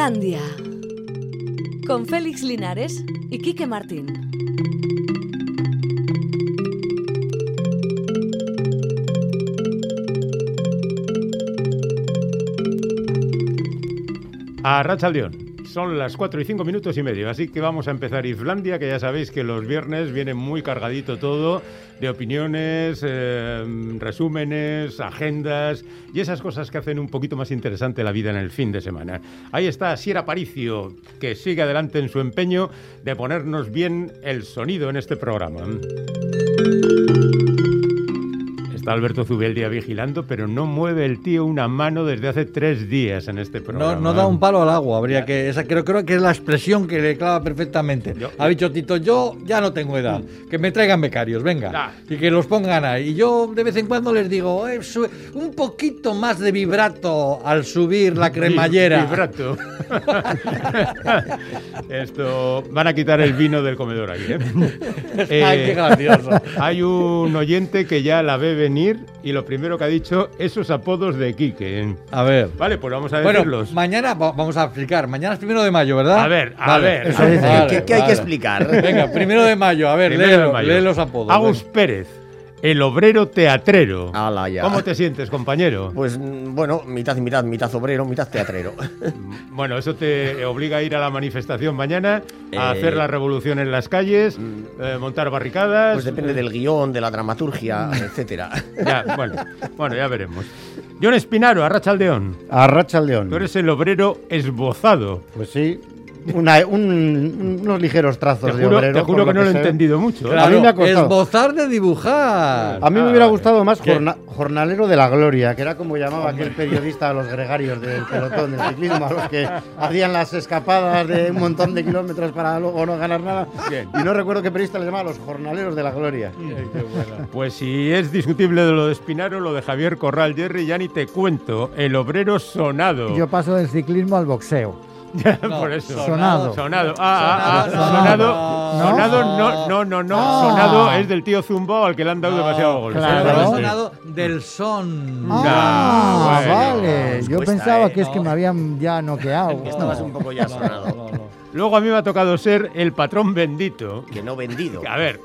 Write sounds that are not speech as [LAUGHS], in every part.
Islandia. Con Félix Linares y Quique Martín. A Rachaldeón. Son las 4 y 5 minutos y medio, así que vamos a empezar Islandia, que ya sabéis que los viernes viene muy cargadito todo de opiniones, eh, resúmenes, agendas y esas cosas que hacen un poquito más interesante la vida en el fin de semana. Ahí está Sierra Paricio, que sigue adelante en su empeño de ponernos bien el sonido en este programa. Está Alberto Zubeldia vigilando, pero no mueve el tío una mano desde hace tres días en este programa. No, no da un palo al agua, habría que. Esa creo, creo que es la expresión que le clava perfectamente. Yo- ha dicho Tito, yo ya no tengo edad. Que me traigan becarios, venga. Ah. Y que los pongan ahí. Y yo de vez en cuando les digo, "Eh, un poquito más de vibrato al subir la [LAUGHS] cremallera. Vibrato. [LAUGHS] Esto. Van a quitar el vino del comedor aquí, ¿eh? [LAUGHS] Ay, qué gracioso. Hay un oyente que ya la ve venir y lo primero que ha dicho, esos apodos de Quique. A ver. Vale, pues vamos a Bueno, decirlos. mañana va- vamos a explicar. Mañana es primero de mayo, ¿verdad? A ver, a Vale, ver, eso a ver. ¿Qué- qué hay que explicar? Venga, primero de mayo, a ver, Primero de léelo, mayo. lee los apodos. Agus Pérez, el obrero teatrero. Ala, ya. ¿Cómo te sientes, compañero? Pues mm, bueno, mitad y mitad, mitad obrero, mitad teatrero. [LAUGHS] Bueno, eso te obliga a ir a la manifestación mañana, a Eh, hacer la revolución en las calles, eh, montar barricadas. Pues depende del guion, de la dramaturgia, etcétera. [LAUGHS] Ya, bueno, bueno, ya veremos. John Espinaro, Arrachaldeón. A Racha León. Tú eres el obrero esbozado. Pues sí, una- un- unos ligeros trazos de obrero. te juro que no lo he sé. entendido mucho. Claro, A mí me ha costado. esbozar de dibujar. A mí Ah, me hubiera gustado más Jornalero de la Gloria, que era como llamaba aquel periodista a los gregarios del pelotón del ciclismo, a los que hacían las escapadas de un montón de kilómetros para luego no ganar nada. Bien. Y no recuerdo qué periodista le llamaba los Jornaleros de la Gloria. Pues si es discutible de lo de Espinaro, lo de Javier Corral, Jerry, ya ni te cuento. El obrero sonado. Yo paso del ciclismo al boxeo. Por eso. Sonado. Sonado. Ah, ah, ah, Sonado, sonado. no. Sonado, no, no, no, no. Ah. Sonado es del tío Zumbo al que le han dado demasiado golpe. claro. Sonado del son. Ah, bueno. vale. Nos Yo cuesta, pensaba ¿eh? que es que me habían ya noqueado. Estabas un poco ya sonado. No, no. Luego a mí me ha tocado ser el patrón bendito. Que no vendido. A ver,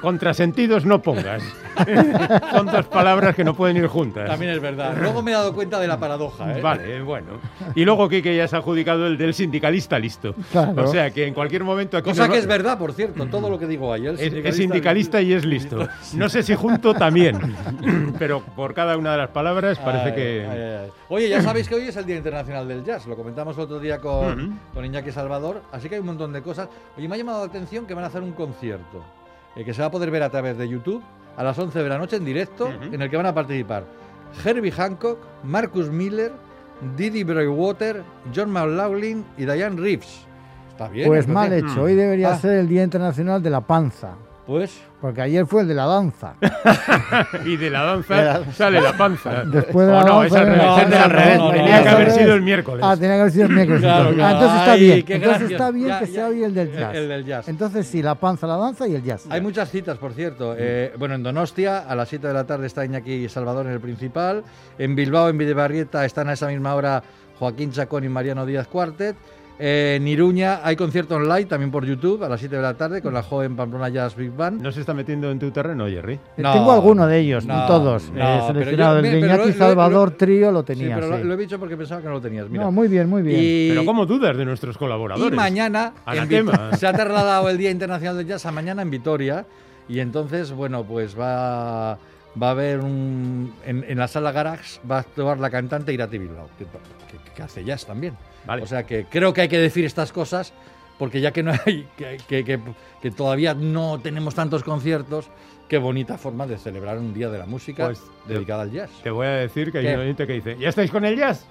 contrasentidos no pongas. [LAUGHS] Son dos palabras que no pueden ir juntas. También es verdad. Luego me he dado cuenta de la paradoja, ¿eh? Vale, bueno. Y luego Quique ya se ha adjudicado el del sindicalista listo. Claro. O sea que en cualquier momento aquí Cosa nos que es verdad, por cierto, todo lo que digo ayer. es, es sindicalista y es listo. No sé si junto también, [LAUGHS] pero por cada una de las palabras parece Ay, que... ay, ay. Oye, ya sabéis que hoy es el Día Internacional del Jazz. Lo comentamos otro día con, con Iñaki Salvador. Así que hay un montón de cosas. Oye, me ha llamado la atención que van a hacer un concierto eh, que se va a poder ver a través de YouTube a las 11 de la noche en directo, en el que van a participar Herbie Hancock, Marcus Miller, Didi Breuwater, John McLaughlin y Diane Reeves. Está bien. Pues mal hecho. Hoy debería Ah. ser el Día Internacional de la Panza. Pues Porque ayer fue el de la danza. [LAUGHS] Y de la danza sale la panza. Después de la no, danza es la es al revés. No, no, Tenía no, que no, haber no. sido el miércoles. Ah, tenía que haber sido el miércoles. Claro, entonces. claro. Ah, entonces está Ay, bien. Entonces está bien Ya, que ya. sea hoy el del El- jazz. el del jazz. Entonces sí, la panza, la danza y el jazz. Hay muchas citas, por cierto. Eh, bueno, en Donostia, a las 7 de la tarde está Iñaki Salvador en el principal. En Bilbao, en Videbarrieta, están a esa misma hora Joaquín Chacón y Mariano Díaz Cuartet. Eh, en Iruña hay concierto online, también por YouTube, a las 7 de la tarde, con la joven Pamplona Jazz Big Band. ¿No se está metiendo en tu terreno, Jerry? Eh, No, Tengo alguno de ellos, no, no, todos. no, eh, pero seleccionado. yo- el de Iñaki Salvador lo- Trío lo Sí, tenía. pero lo, sí. lo he dicho porque pensaba que no lo tenías. Mira. No, muy bien, muy bien. Y- Pero ¿cómo dudas de nuestros colaboradores? Y mañana en [LAUGHS] se ha trasladado el Día Internacional del Jazz a mañana en Vitoria. Y entonces, bueno, pues va, va a haber un. En, en la sala Garage va a actuar la cantante Irati Bilbao, que, que- que hace jazz también. Vale. O sea que creo que hay que decir estas cosas, porque ya que no hay. [LAUGHS] que, que- que- que todavía no tenemos tantos conciertos, qué bonita forma de celebrar un día de la música Pues, dedicada al jazz. Te voy a decir que hay un oyente que dice, ¿ya estáis con el jazz?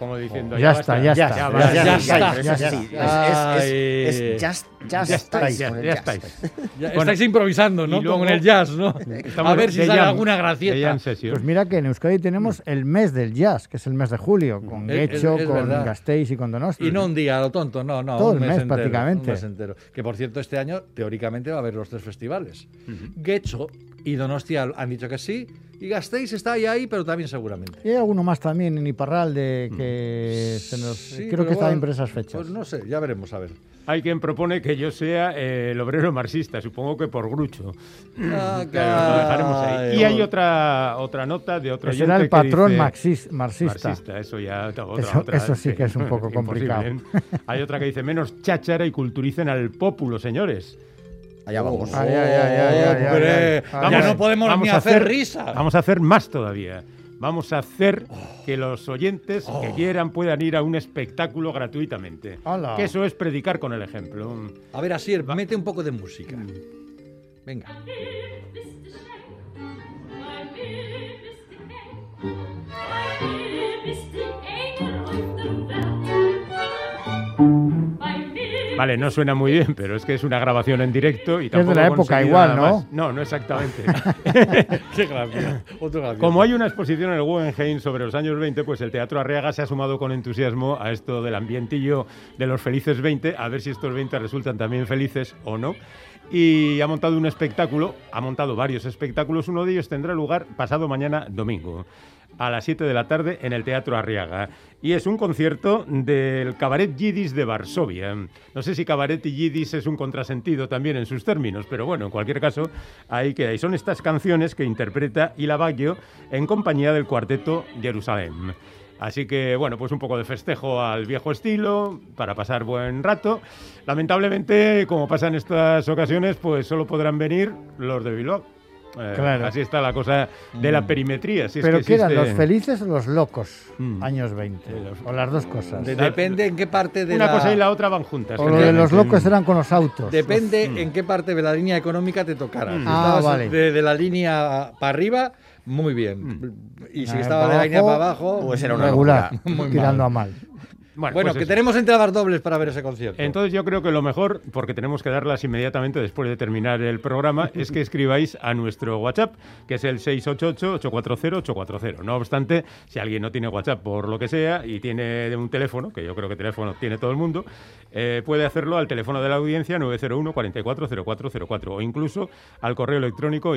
Como diciendo, Ya está, ya está. Ya, está, ya está. es- just- just Ya estáis, ya, con ya estáis. Ya Bueno, estáis improvisando, ¿no? luego- en el jazz, ¿no? Estamos a ver si sale alguna gracieta. Pues mira que en Euskadi tenemos el mes del jazz, que es el mes de julio, con Es- es- Guecho, con. Gasteiz y con Donosti. Y no un día a lo tonto, no, no. Todo un el mes, mes, entero, prácticamente. un mes entero. Que por cierto, este año teóricamente va a haber los tres festivales. Guecho, y Donostia han dicho que sí. Y Gasteiz está ahí, ahí, pero también seguramente. Y hay alguno más también en Iparralde que se nos, Sí, creo que está en esas fechas. Pues no sé, ya veremos, a ver. Hay quien propone que yo sea eh, el obrero marxista, supongo que por Grucho. Ah, Pero [LAUGHS] lo dejaremos ahí. Y hay otra otra nota de otro Que será el patrón que dice- marxis- marxista. Marxista, eso ya otra, Eso- otra, eso sí que es un poco [LAUGHS] complicado. ¿eh? Hay otra que dice menos cháchara y culturicen al pópulo, señores. Allá vamos. Ay, ay, ay, ay. ya Vamos- no podemos vamos ni a hacer, hacer- risa. Vamos a hacer más todavía. Vamos a hacer que los oyentes que quieran puedan ir a un espectáculo gratuitamente. Que eso es predicar con el ejemplo. A ver, Asier, mete un poco de música. Venga. Vale, no suena muy bien, pero es que es una grabación en directo y de tampoco la he época conseguido igual, ¿no? más. No, no exactamente. [LAUGHS] Qué gracioso. [LAUGHS] Otro gracioso. Como hay una exposición en el Guggenheim sobre los años 20, pues el Teatro Arriaga se ha sumado con entusiasmo a esto del ambientillo de los felices 20, a ver si estos 20 resultan también felices o no. Y ha montado un espectáculo, ha montado varios espectáculos, uno de ellos tendrá lugar pasado mañana domingo a las 7 de la tarde en el Teatro Arriaga. Y es un concierto del Cabaret Yiddish de Varsovia. No sé si Cabaret y Yiddish es un contrasentido también en sus términos, pero bueno, en cualquier caso, ahí queda. Y son estas canciones que interpreta Ila Baggio en compañía del cuarteto Jerusalén. Así que, bueno, pues un poco de festejo al viejo estilo, para pasar buen rato. Lamentablemente, como pasa en estas ocasiones, pues solo podrán venir los de Bilbao. Eh, Claro. Así está la cosa de la perimetría. Si es Pero que ¿qué eran, los felices o los locos? Mm. Años 20. Sí, los- O las dos cosas. De- depende en qué parte de Una la... cosa y la otra van juntas. o lo de los locos eran con los autos. Depende Mm. en qué parte de la línea económica te tocara. Si Ah, estabas vale. de, de la línea para arriba, muy bien. Y si Ah, estabas de la línea para abajo, Pues era una regular. Muy tirando mal. a mal. Bueno, bueno, pues que eso. tenemos entradas dobles para ver ese concierto. Entonces yo creo que lo mejor, porque tenemos que darlas inmediatamente después de terminar el programa, [LAUGHS] es que escribáis a nuestro WhatsApp, que es el 688-840-840. No obstante, si alguien no tiene WhatsApp por lo que sea y tiene un teléfono, que yo creo que teléfono tiene todo el mundo, eh, puede hacerlo al teléfono de la audiencia 901 440404 o incluso al correo electrónico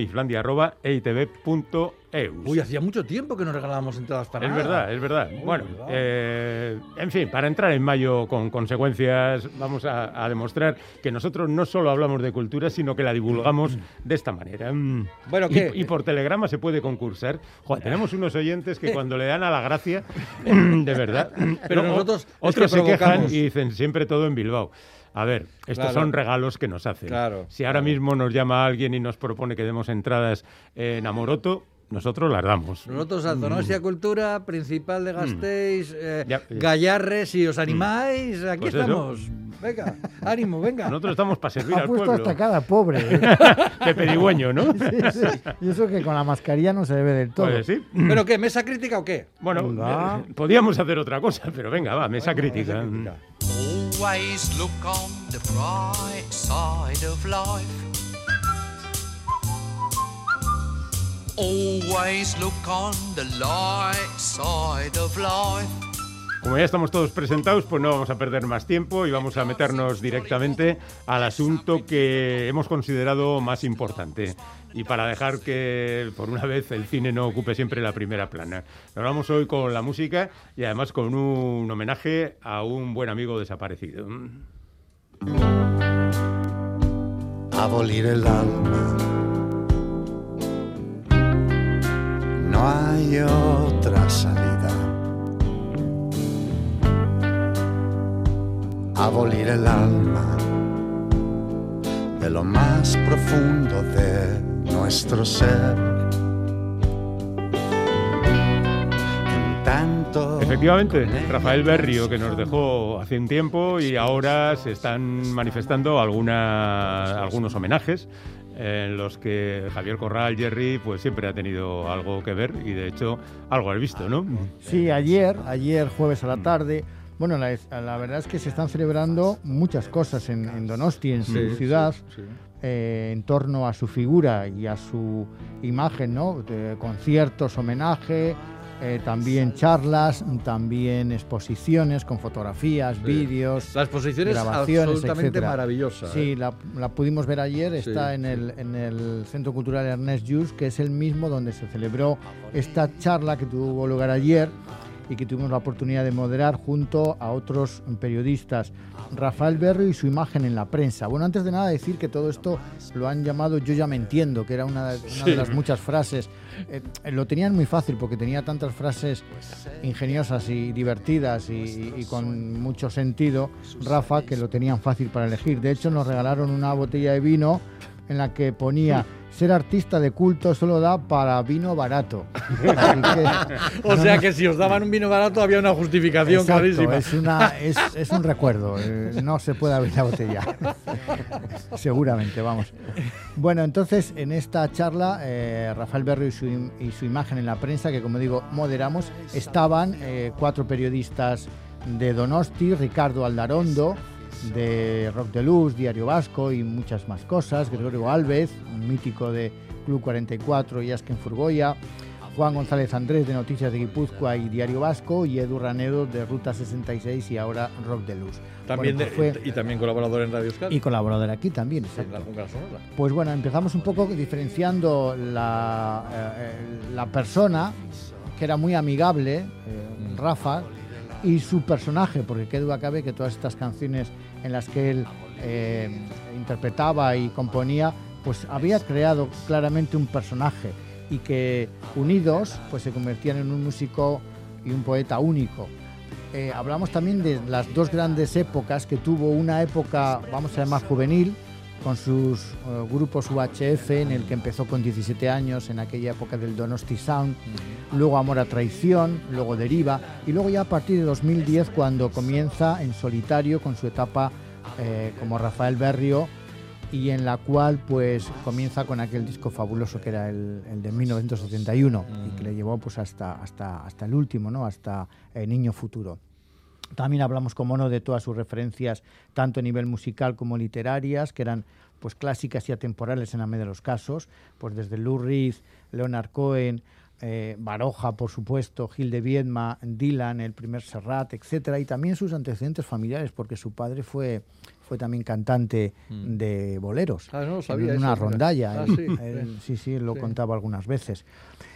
Uy, hacía mucho tiempo que no regalábamos entradas para Es nada. verdad, es verdad. Muy bueno, verdad. eh, en fin, para entrar en mayo con consecuencias, vamos a, a demostrar que nosotros no solo hablamos de cultura, sino que la divulgamos de esta manera. Mm. Bueno, ¿qué? Y, por telegrama se puede concursar. Joder, tenemos unos oyentes que [LAUGHS] cuando le dan a la gracia, [LAUGHS] de verdad. Pero [LAUGHS] no, nosotros otros se quejan y dicen siempre todo en Bilbao. A ver, estos Claro. son regalos que nos hacen. Claro, si ahora claro. mismo nos llama alguien y nos propone que demos entradas en Amoroto, nosotros las damos. Nosotros a Donostia Cultura, Principal de Gasteiz, eh, Mm. Ya, ya. Gallarre, si os animáis, aquí Pues eso. estamos. Venga, ánimo, venga. Nosotros estamos para servir Ha al puesto pueblo. hasta cara, pobre. ¿eh? [LAUGHS] De pedigüeño, ¿no? Sí, sí. Y eso que con la mascarilla no se ve del todo. Pues sí. ¿Pero qué? ¿Mesa crítica o qué? Bueno, eh, podíamos hacer otra cosa, pero venga, va, mesa crítica. Mesa crítica. Always look on the bright side of life. Always look on the light side of life. Como ya estamos todos presentados, pues no vamos a perder más tiempo y vamos a meternos directamente al asunto que hemos considerado más importante. Y para dejar que, por una vez, el cine no ocupe siempre la primera plana. Nos vamos hoy con la música y además con un homenaje a un buen amigo desaparecido. abolir el alma. No hay otra salida. Abolir el alma de lo más profundo de nuestro ser. En tanto Efectivamente, Rafael Berrio, que nos dejó hace un tiempo y ahora se están manifestando alguna- algunos homenajes en los que Javier Corral, Jerry, pues siempre ha tenido algo que ver y de hecho algo has visto, ¿no? Sí, ayer, ayer jueves a la tarde. Bueno, la, la verdad es que se están celebrando muchas cosas en, en Donosti, en su Sí, ciudad, sí, sí. eh, en torno a su figura y a su imagen, ¿no? De conciertos, homenaje, eh, también charlas, también exposiciones con fotografías, vídeos, La exposición es absolutamente etcétera. maravillosa. Sí, ¿eh? la, la pudimos ver ayer, Sí, está en, el, en el Centro Cultural Ernest Just, que es el mismo donde se celebró esta charla que tuvo lugar ayer y que tuvimos la oportunidad de moderar junto a otros periodistas, Rafael Berrio y su imagen en la prensa. Bueno, antes de nada decir que todo esto lo han llamado Yo ya me entiendo, que era una de las muchas frases. Eh, lo tenían muy fácil porque tenía tantas frases ingeniosas y divertidas y, y con mucho sentido, Rafa, que lo tenían fácil para elegir. De hecho, nos regalaron una botella de vino en la que ponía ser artista de culto solo da para vino barato. [LAUGHS] Que- O sea que si os daban un vino barato había una justificación Exacto, clarísima. Es, una, es, es un recuerdo, eh, no se puede abrir la botella. [LAUGHS] Seguramente, vamos. Bueno, entonces en esta charla, eh, Rafael Berrio y su, im- y su imagen en la prensa, que como digo, moderamos, estaban eh, cuatro periodistas de Donosti, Ricardo Aldarondo, de Rock de Luz, Diario Vasco y muchas más cosas, Gregorio Alves, un mítico de Club 44 y Asken Furgoya, Juan González Andrés de Noticias de Guipúzcoa y Diario Vasco y Edu Ranedo de Ruta 66 y ahora Rock de Luz. También Bueno, de- pues fue- y también colaborador en Radio Euskadi. y colaborador aquí también, exacto. Sonora. Pues bueno, empezamos un poco diferenciando la, eh, la persona, que era muy amigable, eh, Mm. Rafa, y su personaje, porque qué duda cabe que todas estas canciones en las que él eh, interpretaba y componía, pues había creado claramente un personaje y que unidos pues se convertían en un músico y un poeta único. Eh, hablamos también de las dos grandes épocas que tuvo una época, vamos a llamar juvenil, con sus eh, grupos UHF, en el que empezó con 17 años, en aquella época del Donosti Sound, luego Amor a Traición, luego Deriva, y luego ya a partir de 2010 cuando comienza en solitario con su etapa eh, como Rafael Berrio, y en la cual pues comienza con aquel disco fabuloso que era el, el de 1971 y que le llevó pues hasta, hasta, hasta el último, ¿no? hasta eh, Niño Futuro. También hablamos, como no, de todas sus referencias, tanto a nivel musical como literarias, que eran pues clásicas y atemporales en la medida de los casos, pues desde Lou Reed, Leonard Cohen, eh, Baroja, por supuesto, Gil de Viedma, Dylan, el primer Serrat, etcétera, y también sus antecedentes familiares, porque su padre fue, fue también cantante de boleros. Ah, no sabía en una eso, rondalla. Ah, él- sí, [LAUGHS] él- sí. lo Sí. contaba algunas veces.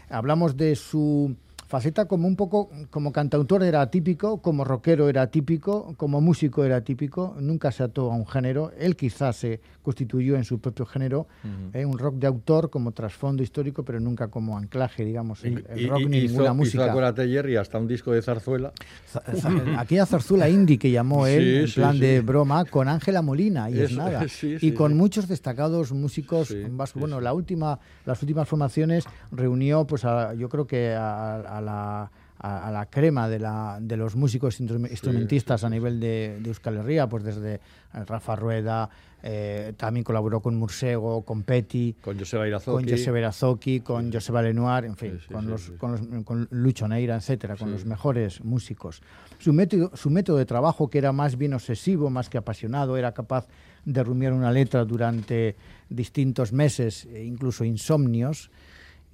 Hablamos de su faceta como un poco, como cantautor era atípico, como rockero era atípico, como músico era atípico, nunca se ató a un género, él quizás se constituyó en su propio género, eh, un rock de autor como trasfondo histórico, pero nunca como anclaje, digamos, el, el Y- rock y- ni hizo, ninguna hizo, música. acuérdate, Jerry, hasta un disco de zarzuela. Za- za- Aquella zarzuela indie que llamó Sí, él, en sí, plan sí. de broma, con Ángela Molina, y es nada. [LAUGHS] y con muchos destacados músicos vascos. bueno, la última, las últimas formaciones reunió, pues a- yo creo que a, a la a, a la crema de, la, de los músicos instru- instrumentistas a nivel de, de Euskal Herria, pues desde eh, Rafa Rueda, eh, también colaboró con Mursego, con Petty, Con Joseba Irazoki. con José Berazoki, con Joseba Lenoir, en fin, con, los. Con, los, con Lucho Neira, etcétera, con los mejores músicos. Su método, su método de trabajo, que era más bien obsesivo, más que apasionado, era capaz de rumiar una letra durante distintos meses, e incluso insomnios,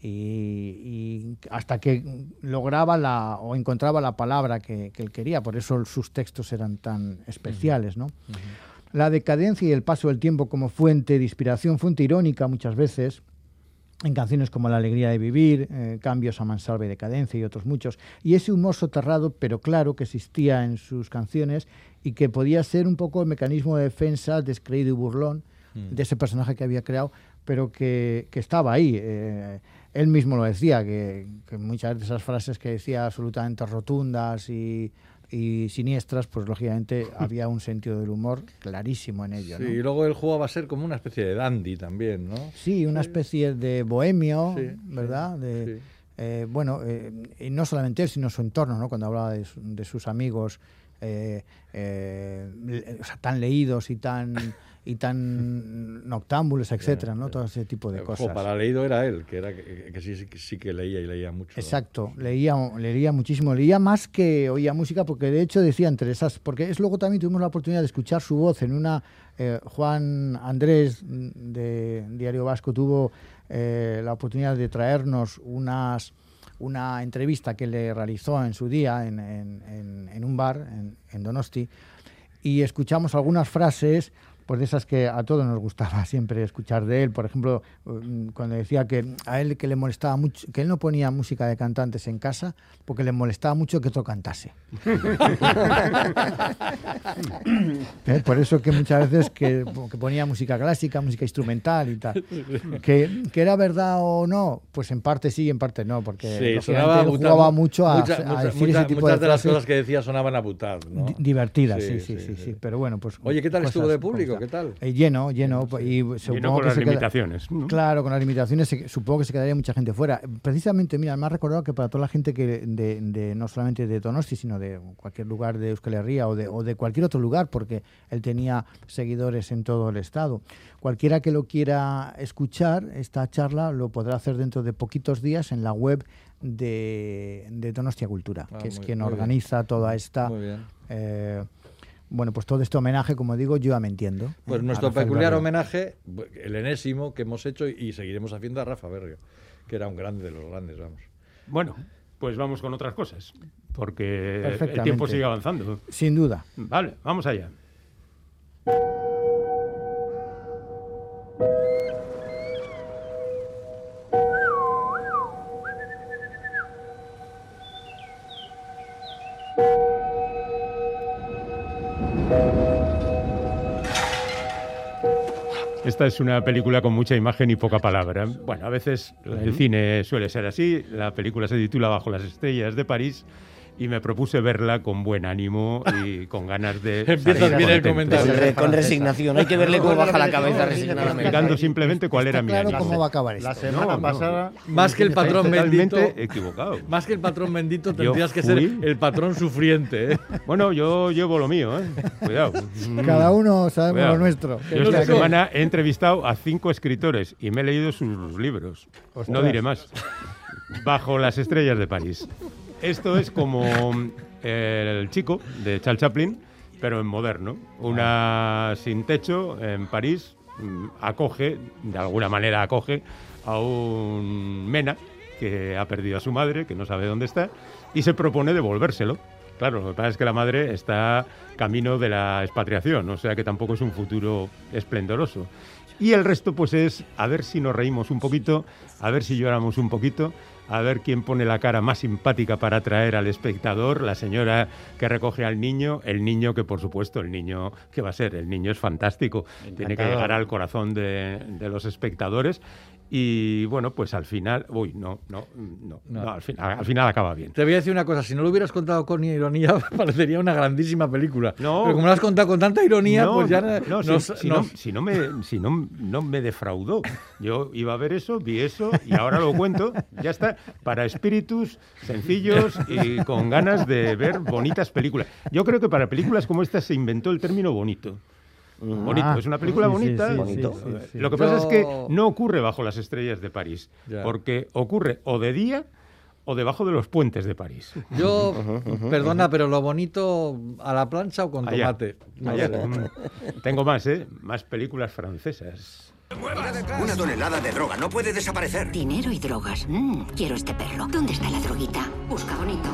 y, y hasta que lograba la, o encontraba la palabra que, que él quería. Por eso sus textos eran tan especiales, ¿no? La decadencia y el paso del tiempo como fuente de inspiración, fuente irónica muchas veces, en canciones como La alegría de vivir, eh, Cambios a mansalva y decadencia y otros muchos. Y ese humor soterrado, pero claro, que existía en sus canciones y que podía ser un poco el mecanismo de defensa descreído y burlón de ese personaje que había creado, pero que, que estaba ahí. eh, él mismo lo decía, que, que muchas de esas frases que decía absolutamente rotundas y, y siniestras, pues lógicamente [LAUGHS] había un sentido del humor clarísimo en ello. Sí, ¿no? y luego él jugaba a ser como una especie de dandy también, ¿no? Sí, una especie de bohemio, Sí, ¿verdad? De, sí. eh, bueno, eh, y no solamente él, sino su entorno, ¿no? Cuando hablaba de, de sus amigos eh, le- o sea, tan leídos y tan [LAUGHS] y tan noctámbulos, [LAUGHS] etcétera, ¿no? Todo ese tipo de Ojo, cosas. para leído era él, que, era, que, que sí, que leía y leía mucho. ¿no? Exacto, leía, leía muchísimo, leía más que oía música, porque de hecho decía entre esas, porque es luego también tuvimos la oportunidad de escuchar su voz en una, eh, Juan Andrés de Diario Vasco tuvo eh, la oportunidad de traernos unas una entrevista que le realizó en su día en, en- en- en un bar en Donosti y escuchamos algunas frases pues de esas que a todos nos gustaba [LAUGHS] siempre escuchar de él. Por ejemplo, mm, cuando decía que a él que le molestaba mucho, que él no ponía música de cantantes en casa porque le molestaba mucho que otro cantase. [LAUGHS] ¿Eh? Por eso que muchas veces que, que ponía música clásica, música instrumental y tal. Que, que era verdad o no, pues en parte sí, en parte no, porque Sí, sonaba él Butad. jugaba mucho a, Mucha- a decir mucha- ese tipo muchas de, de las cosas que decía sonaban a Butad, ¿no? di- divertidas, Sí, sí sí, sí, sí, sí. sí, Pero bueno, pues. Oye, ¿qué tal estuvo de público? ¿Qué tal? Eh, lleno, lleno. Y supongo Lleno con que las se queda- limitaciones. ¿no? Claro, con las limitaciones se- supongo que se quedaría mucha gente fuera. Precisamente, mira, me ha recordado que para toda la gente que de, de- no solamente de Donosti, sino de cualquier lugar de Euskal Herria o de, o de cualquier otro lugar, porque él tenía seguidores en todo el estado. Cualquiera que lo quiera escuchar, esta charla lo podrá hacer dentro de poquitos días en la web de, de Donostia Cultura, Ah, que es muy- quien bien. organiza toda esta... Muy bien. eh, bueno, pues todo este homenaje, como digo, yo ya me entiendo. Pues ¿eh? nuestro peculiar Berrio. homenaje, el enésimo que hemos hecho y seguiremos haciendo a Rafa Berrio, que era un grande de los grandes, vamos. Bueno, pues vamos con otras cosas, porque el tiempo sigue avanzando. Sin duda. Vale, vamos allá. Esta es una película con mucha imagen y poca palabra. Bueno, a veces el cine suele ser así. La película se titula Bajo las estrellas de París y me propuse verla con buen ánimo y con ganas de... Salir bien el comentario. Con, re- con resignación. Hay que verle cómo baja la cabeza resignadamente. Explicando simplemente cuál era mi claro ánimo. cómo va a acabar esto. La semana No, no. pasada. Más que el patrón bendito, equivocado. más que el patrón bendito, tendrías que ser el patrón sufriente. ¿eh? Bueno, yo llevo lo mío, ¿eh? Cuidado. Cada uno sabemos Cuidado. lo nuestro. Yo esta semana he entrevistado a cinco escritores y me he leído sus libros. No diré más. Bajo las estrellas de París. Esto es como el chico de Charles Chaplin, pero en moderno. Una sin techo en París mm, acoge, de alguna manera acoge, a un mena que ha perdido a su madre, que no sabe dónde está, y se propone devolvérselo. Claro, lo que pasa es que la madre está camino de la expatriación, o sea que tampoco es un futuro esplendoroso. Y el resto, pues es a ver si nos reímos un poquito, a ver si lloramos un poquito, a ver quién pone la cara más simpática para atraer al espectador, la señora que recoge al niño, el niño que, por supuesto, el niño, ¿qué va a ser? El niño es fantástico, tiene que llegar al corazón de, de los espectadores. Y bueno, pues al final, uy, no, no, no, No. no, al, fin- al final acaba bien. Te voy a decir una cosa, si no lo hubieras contado con ironía, [LAUGHS] parecería una grandísima película. No. Pero como lo has contado con tanta ironía, no, pues ya no, si- nos- si, nos- no, si no me, si no, no me defraudó. Yo iba a ver eso, vi eso y ahora lo cuento. Ya está. Para espíritus sencillos y con ganas de ver bonitas películas. Yo creo que para películas como esta se inventó el término bonito. Bonito, Ah, es una película sí, bonita. sí, Bonito. sí, sí, sí. Lo que Yo- pasa es que no ocurre bajo las estrellas de París, Ya. porque ocurre o de día o debajo de los puentes de París. Yo, perdona, pero lo bonito a la plancha o con Allá, tomate. No allá. Mm. Tengo más, ¿eh? Más películas francesas. Una tonelada de droga no puede desaparecer. Dinero y drogas. Mm, quiero este perro. ¿Dónde está la droguita? Busca bonito.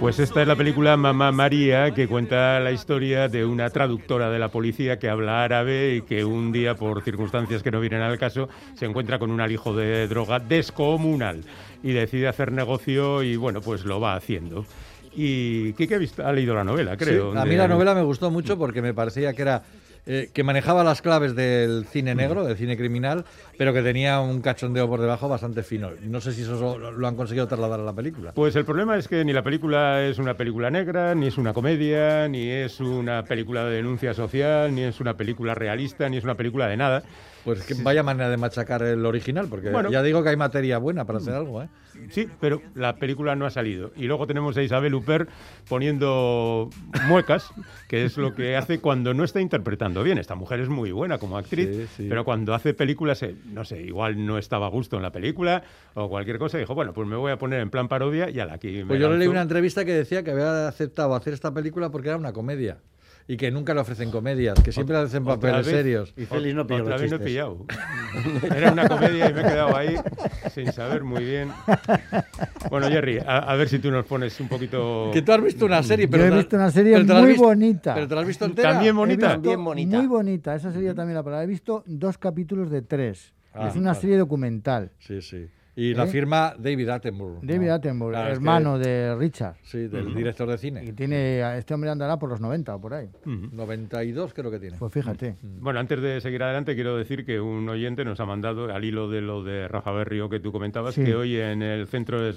Pues esta es la película Mamá María, que cuenta la historia de una traductora de la policía que habla árabe y que un día, por circunstancias que no vienen al caso, se encuentra con un alijo de droga descomunal y decide hacer negocio y, bueno, pues lo va haciendo. Y Kike ha, visto- ha leído la novela, creo. Sí, a mí de- la novela me gustó mucho porque me parecía que era eh, que manejaba las claves del cine negro, del cine criminal, pero que tenía un cachondeo por debajo bastante fino. No sé si eso lo, lo han conseguido trasladar a la película. Pues el problema es que ni la película es una película negra, ni es una comedia, ni es una película de denuncia social, ni es una película realista, ni es una película de nada. Pues que vaya manera de machacar el original, porque Bueno. ya digo que hay materia buena para hacer algo, ¿eh? Sí, pero la película no ha salido. Y luego tenemos a Isabel Huppert poniendo muecas, que es lo que hace cuando no está interpretando bien. Esta mujer es muy buena como actriz, Sí, sí. pero cuando hace películas, eh, no sé, igual no estaba a gusto en la película o cualquier cosa, dijo, bueno, pues me voy a poner en plan parodia y a la aquí me Pues yo le leí una entrevista que decía que había aceptado hacer esta película porque era una comedia. Y que nunca le ofrecen comedias, que siempre le hacen Otra papeles vez- serios. Y Félix no pilló Otra los vez no he pillado. Era una comedia y me he quedado ahí sin saber muy bien. Bueno, Jerry, a, a ver si tú nos pones un poquito... Que tú has visto una serie, pero Yo he te- visto una serie muy visto- bonita. Pero te la has visto entera. También bonita. También bonita. Muy bonita, esa sería también la palabra. He visto dos capítulos de tres. Ah, es una vale. serie documental. Sí, sí. Y la ¿Eh? firma David Attenborough. David ¿no? Attenborough, Claro, es que- hermano de Richard. Sí, del director de cine. Y tiene, este hombre andará por los 90 o por ahí. Ujú. 92 creo que tiene. Pues fíjate. Bueno, antes de seguir adelante, quiero decir que un oyente nos ha mandado, al hilo de lo de Rafa Berrio que tú comentabas, Sí. que hoy en el centro de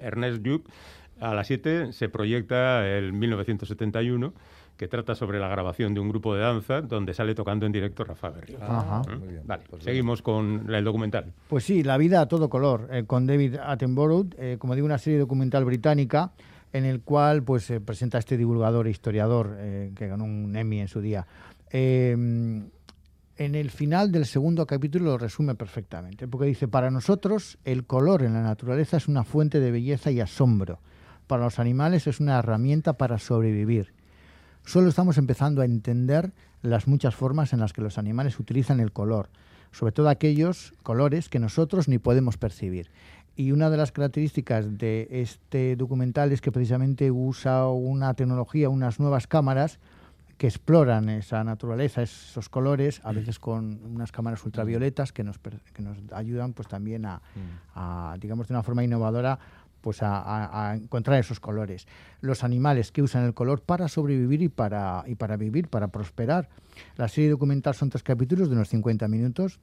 Ernest Lluch, a las 7 se proyecta el 1971, que trata sobre la grabación de un grupo de danza donde sale tocando en directo Rafa Berrio. Ajá. Ah, muy bien. Vale, Pues seguimos con el documental. Pues sí, La vida a todo color, eh, con David Attenborough, eh, como digo, una serie documental británica en el cual pues se presenta este divulgador e historiador eh, que ganó un Emmy en su día. Eh, en el final del segundo capítulo lo resume perfectamente, porque dice, para nosotros el color en la naturaleza es una fuente de belleza y asombro, para los animales es una herramienta para sobrevivir. Solo estamos empezando a entender las muchas formas en las que los animales utilizan el color, sobre todo aquellos colores que nosotros ni podemos percibir. Y una de las características de este documental es que precisamente usa una tecnología, unas nuevas cámaras que exploran esa naturaleza, esos colores, a veces con unas cámaras ultravioletas que nos, que nos ayudan pues también a, a, digamos, de una forma innovadora pues a, a- a encontrar esos colores. Los animales que usan el color para sobrevivir y para, y para vivir, para prosperar. La serie documental son tres capítulos de unos 50 minutos.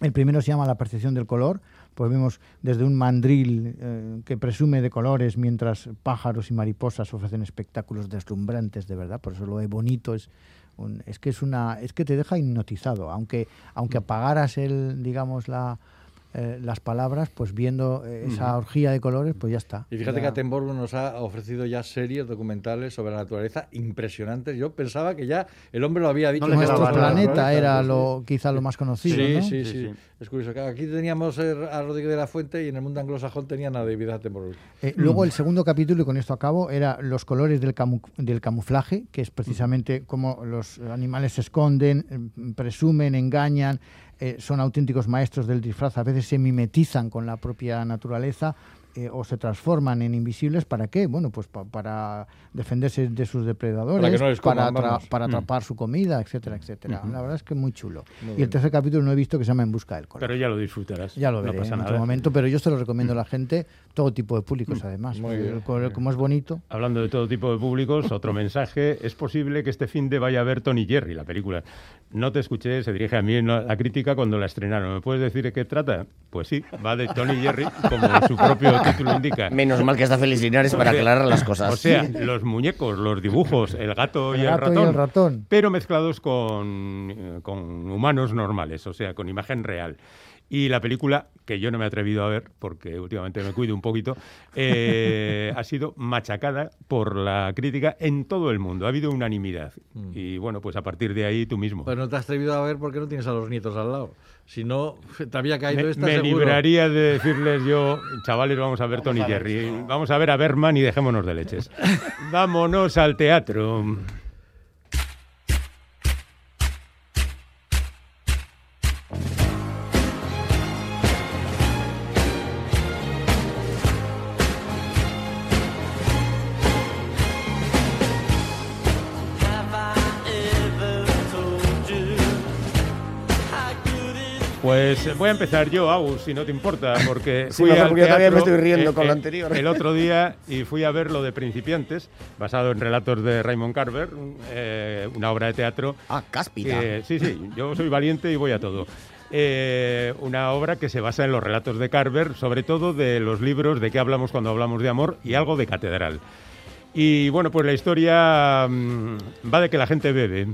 El primero se llama La percepción del color, pues vemos desde un mandril eh, que presume de colores mientras pájaros y mariposas ofrecen espectáculos deslumbrantes de verdad, por eso lo de bonito es un- es que es una es que te deja hipnotizado, aunque aunque apagaras el digamos la eh, las palabras, pues viendo eh, esa orgía de colores, pues ya está. Y fíjate Ya- que Attenborough nos ha ofrecido ya series documentales sobre la naturaleza impresionantes. Yo pensaba que ya el hombre lo había dicho. No Nuestro planeta era lo quizá lo más conocido, Sí, ¿no? sí, Sí, sí, sí. Es curioso. que Aquí teníamos eh, a Rodríguez de la Fuente y en el mundo anglosajón tenían a David Attenborough. Eh, luego el segundo capítulo, y con esto acabo, era los colores del, camu- del camuflaje, que es precisamente cómo los animales se esconden, presumen, engañan, eh, son auténticos maestros del disfraz, a veces se mimetizan con la propia naturaleza eh, o se transforman en invisibles. ¿Para qué? Bueno, pues pa- para defenderse de sus depredadores, Para no coman, para, Mm. atrapar su comida, etcétera, etcétera. La verdad es que muy chulo. y el tercer capítulo no he visto que se llama En busca del color. Pero ya lo disfrutarás. Ya lo no veré pasa en otro nada. momento, pero yo se lo recomiendo a la gente, todo tipo de públicos además. Muy bien. El color, Como es bonito. Hablando de todo tipo de públicos, otro mensaje. Es posible que este fin de vaya a ver Tony Jerry, la película. No te escuché, se dirige a mí en la crítica cuando la estrenaron. ¿Me puedes decir de qué trata? Pues sí, va de Tony Jerry, como su propio título indica. Menos mal que está Félix Linares para aclarar las cosas. O sea, los muñecos, los dibujos, el gato, y, El el gato y ratón, el ratón. pero mezclados con, eh, con humanos normales, o sea, con imagen real. Y la película, que yo no me he atrevido a ver, porque últimamente me cuido un poquito, eh, [LAUGHS] ha sido machacada por la crítica en todo el mundo. Ha habido unanimidad. Y bueno, pues a partir de ahí tú mismo. Pues no te has atrevido a ver porque no tienes a los nietos al lado. Si no, te había caído me, esta me seguro. libraría de decirles yo, chavales, vamos a ver Tony Jerry, vamos a ver a Berman y dejémonos de leches. [LAUGHS] Vámonos al teatro. Pues voy a empezar yo, Agus, si no te importa, porque [LAUGHS] Sí, fui al porque yo todavía me estoy riendo eh, con lo eh, anterior. El otro día [LAUGHS] y fui a ver lo de Principiantes, basado en relatos de Raymond Carver, eh, una obra de teatro. Ah, cáspita. que- sí, sí, yo soy valiente y voy a todo. Eh, una obra que se basa en los relatos de Carver, sobre todo de los libros de qué hablamos cuando hablamos de amor y algo de catedral. Y bueno, pues la historia mm, va de que la gente bebe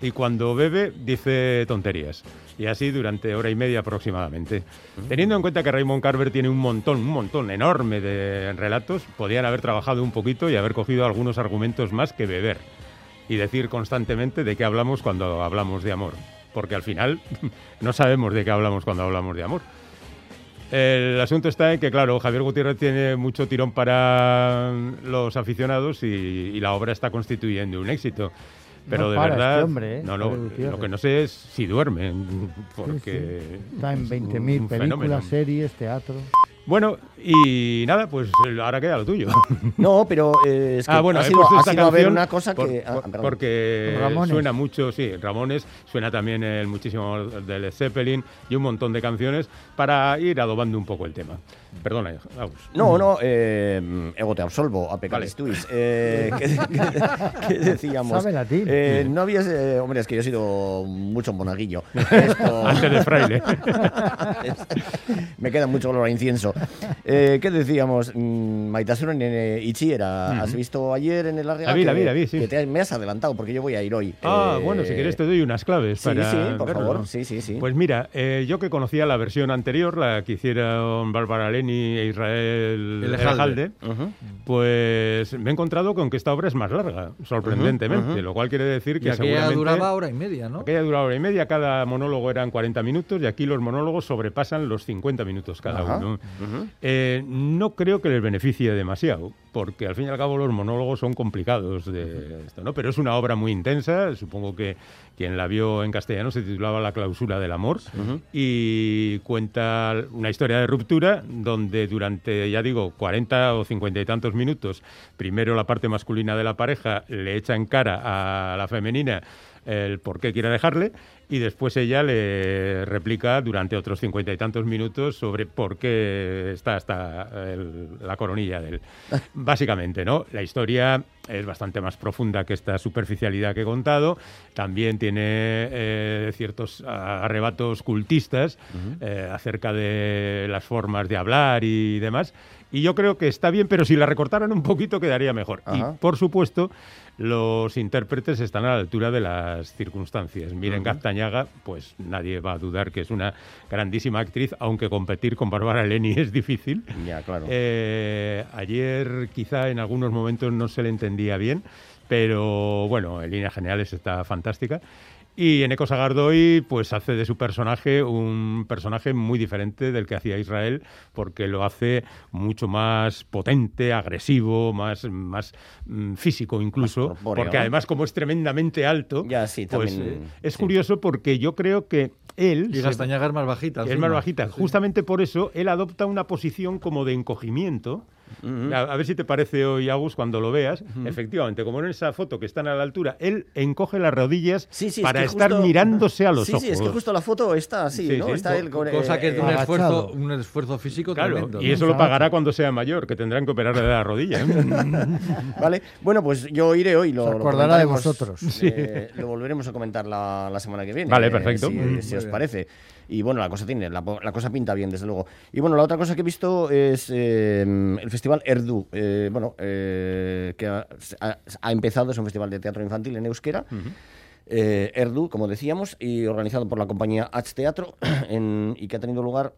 y cuando bebe dice tonterías. Y así durante hora y media aproximadamente. Teniendo en cuenta que Raymond Carver tiene un montón, un montón enorme de relatos, podían haber trabajado un poquito y haber cogido algunos argumentos más que beber. Y decir constantemente de qué hablamos cuando hablamos de amor. Porque al final [LAUGHS] no sabemos de qué hablamos cuando hablamos de amor. El asunto está en que, claro, Javier Gutiérrez tiene mucho tirón para los aficionados y, y la obra está constituyendo un éxito. Pero No de para verdad, este hombre, ¿eh? no, no, lo que no sé es si duerme, Sí, porque sí. Está en es 20.000 un fenómeno. películas, series, teatro. Bueno, y nada, pues ahora queda lo tuyo. [LAUGHS] No, pero eh, es que ah, bueno, ha sido, ha sido a ver una cosa por- que... ah, por- perdón. porque Ramones. suena mucho, sí, Ramones, suena también el muchísimo de Led Zeppelin y un montón de canciones para ir adobando un poco el tema. Perdona, Agus. No, no, eh, ego te absolvo, a pecaris tuis. Eh, ¿qué, [LAUGHS] qué- qué decíamos? Sabe latín. Eh, no habías... eh, hombre, es que yo he sido mucho monaguillo. [LAUGHS] Esto- Antes de fraile. Me queda mucho olor a incienso. Eh, ¿Qué decíamos? Mm, Maitasuna Nene Ichiera, ¿has visto ayer en el Arriaga? La vi, la vi, la vi, sí. que te- me has adelantado porque yo voy a ir hoy. Ah, Eh, bueno, si quieres te doy unas claves Sí, para sí, por verlo. favor. Sí, sí, sí. Pues mira, eh, yo que conocía la versión anterior, la que hicieron Bárbara Leni e Israel Elejalde. Elejalde, pues me he encontrado con que esta obra es más larga, sorprendentemente, ujú. lo cual quiere decir Y que aquella seguramente... duraba hora y media, ¿no? Aquella duraba hora y media, cada monólogo eran 40 minutos y aquí los monólogos sobrepasan los 50 minutos cada Ajá, uno. ujú. Eh, no creo que les beneficie demasiado, porque al fin y al cabo los monólogos son complicados de esto, ¿no? Pero es una obra muy intensa, supongo que quien la vio en castellano se titulaba La clausura del amor y cuenta una historia de ruptura donde durante, ya digo, 40 o 50 y tantos minutos, primero la parte masculina de la pareja le echa en cara a la femenina el por qué quiere dejarle y después ella le replica durante otros cincuenta y tantos minutos sobre por qué está hasta el- la coronilla de él. [LAUGHS] Básicamente, ¿no? La historia es bastante más profunda que esta superficialidad que he contado. También tiene eh, ciertos arrebatos cultistas eh, acerca de las formas de hablar y demás. Y yo creo que está bien, pero si la recortaran un poquito quedaría mejor. Ajá. Y por supuesto, los intérpretes están a la altura de las circunstancias. Miren Gaztañaga, pues nadie va a dudar que es una grandísima actriz, aunque competir con Bárbara Leni es difícil. Ya, claro. Eh, ayer quizá en algunos momentos no se le entendía bien, pero bueno, en líneas generales está fantástica. Y Eneco Sagardoy pues hace de su personaje un personaje muy diferente del que hacía Israel, porque lo hace mucho más potente, agresivo, más, más mm, físico incluso, Más corpóreo, porque además como es tremendamente alto, Ya, sí, pues también, eh, es sí. curioso porque yo creo que él... Y Gastañaga es más bajita. es más bajita. Sí. Justamente por eso él adopta una posición como de encogimiento. A, a ver si te parece hoy, Agus, cuando lo veas. Efectivamente, como en esa foto que están a la altura, él encoge las rodillas Sí, sí, es para que estar justo- mirándose a los sí, ojos. Sí, es que justo la foto está así, Sí, ¿no? sí. Está él con, Cosa eh, que es de un eh, esfuerzo, un esfuerzo físico Claro, tremendo. y ¿no? eso lo pagará cuando sea mayor, que tendrán que operarle de la rodilla. ¿eh? [LAUGHS] Vale, bueno, pues yo iré hoy. Lo, Se lo acordará de vosotros. eh, lo volveremos a comentar la, la semana que viene. Vale, eh, perfecto. si os bien. parece. Y bueno, la cosa tiene, la, cosa pinta bien, desde luego. Y bueno, la otra cosa que he visto es eh, el festival Erdu. eh, bueno, eh, que ha, ha- ha empezado, es un festival de teatro infantil en euskera. eh, Erdu, como decíamos, y organizado por la compañía H Teatro, [CLEARS THROAT] en- y que ha tenido lugar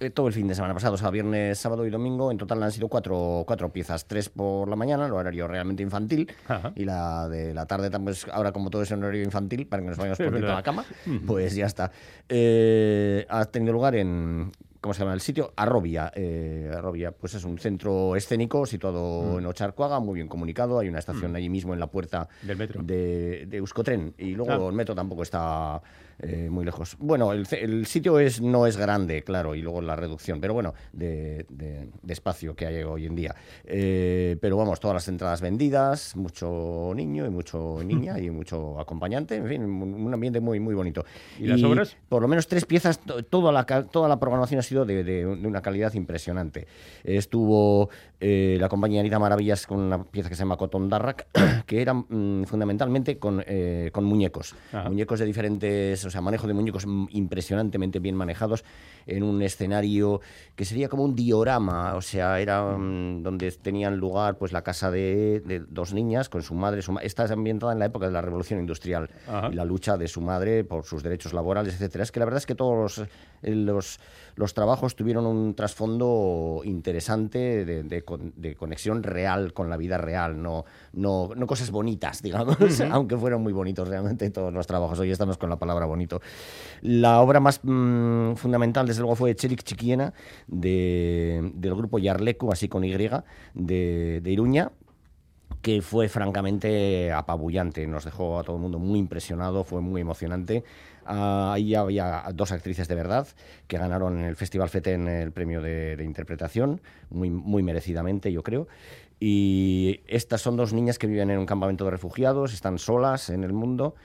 eh, todo el fin de semana pasado, o sea, viernes, sábado y domingo. En total han sido cuatro, cuatro piezas, tres por la mañana, el horario realmente infantil, Ajá. y la de la tarde, pues ahora como todo es en horario infantil, para que nos vayamos [LAUGHS] Es prontito a la cama, pues ya está. Eh, ha tenido lugar en... ¿Cómo se llama el sitio? Arrobia. eh, Arrobia, pues es un centro escénico situado en Ocharcoaga, muy bien comunicado. Hay una estación allí mismo en la puerta Del metro. de, de Euskotren. Y luego Ah. el metro tampoco está eh, muy lejos. Bueno, el, el sitio es, no es grande, claro, y luego la reducción, pero bueno, de, de- de espacio que hay hoy en día. Eh, pero vamos, todas las entradas vendidas, mucho niño y mucho niña y mucho acompañante, en fin, un ambiente muy, muy bonito. ¿Y las obras? Por lo menos tres piezas, to- toda la, toda la programación ha sido de, una calidad impresionante. Estuvo eh, la compañía Anita Maravillas con una pieza que se llama Cotton Darrak, [COUGHS] que era mm, fundamentalmente con, eh, con muñecos. Ajá. Muñecos de diferentes, o sea, manejo de muñecos impresionantemente bien manejados en un escenario que sería como un diorama, o sea, era mm, donde tenían lugar pues la casa de, de dos niñas con su madre. Su ma- Esta es ambientada en la época de la Revolución Industrial Ajá. y la lucha de su madre por sus derechos laborales, etcétera. Es que la verdad es que todos los, eh, los, los trabajos tuvieron un trasfondo interesante de, de con- de conexión real con la vida real, no, no, no cosas bonitas, digamos, [LAUGHS] aunque fueron muy bonitos realmente todos los trabajos. Hoy estamos con la palabra bonito. La obra más mm, fundamental, desde luego, fue Cherik Chiquiena, de, del grupo Yarleco, así con Y, de, de Iruña, que fue francamente apabullante, nos dejó a todo el mundo muy impresionado, fue muy emocionante. Ah, ahí había dos actrices de verdad que ganaron en el Festival FETEN el premio de, de interpretación, muy, muy merecidamente, yo creo. Y estas son dos niñas que viven en un campamento de refugiados, están solas en el mundo.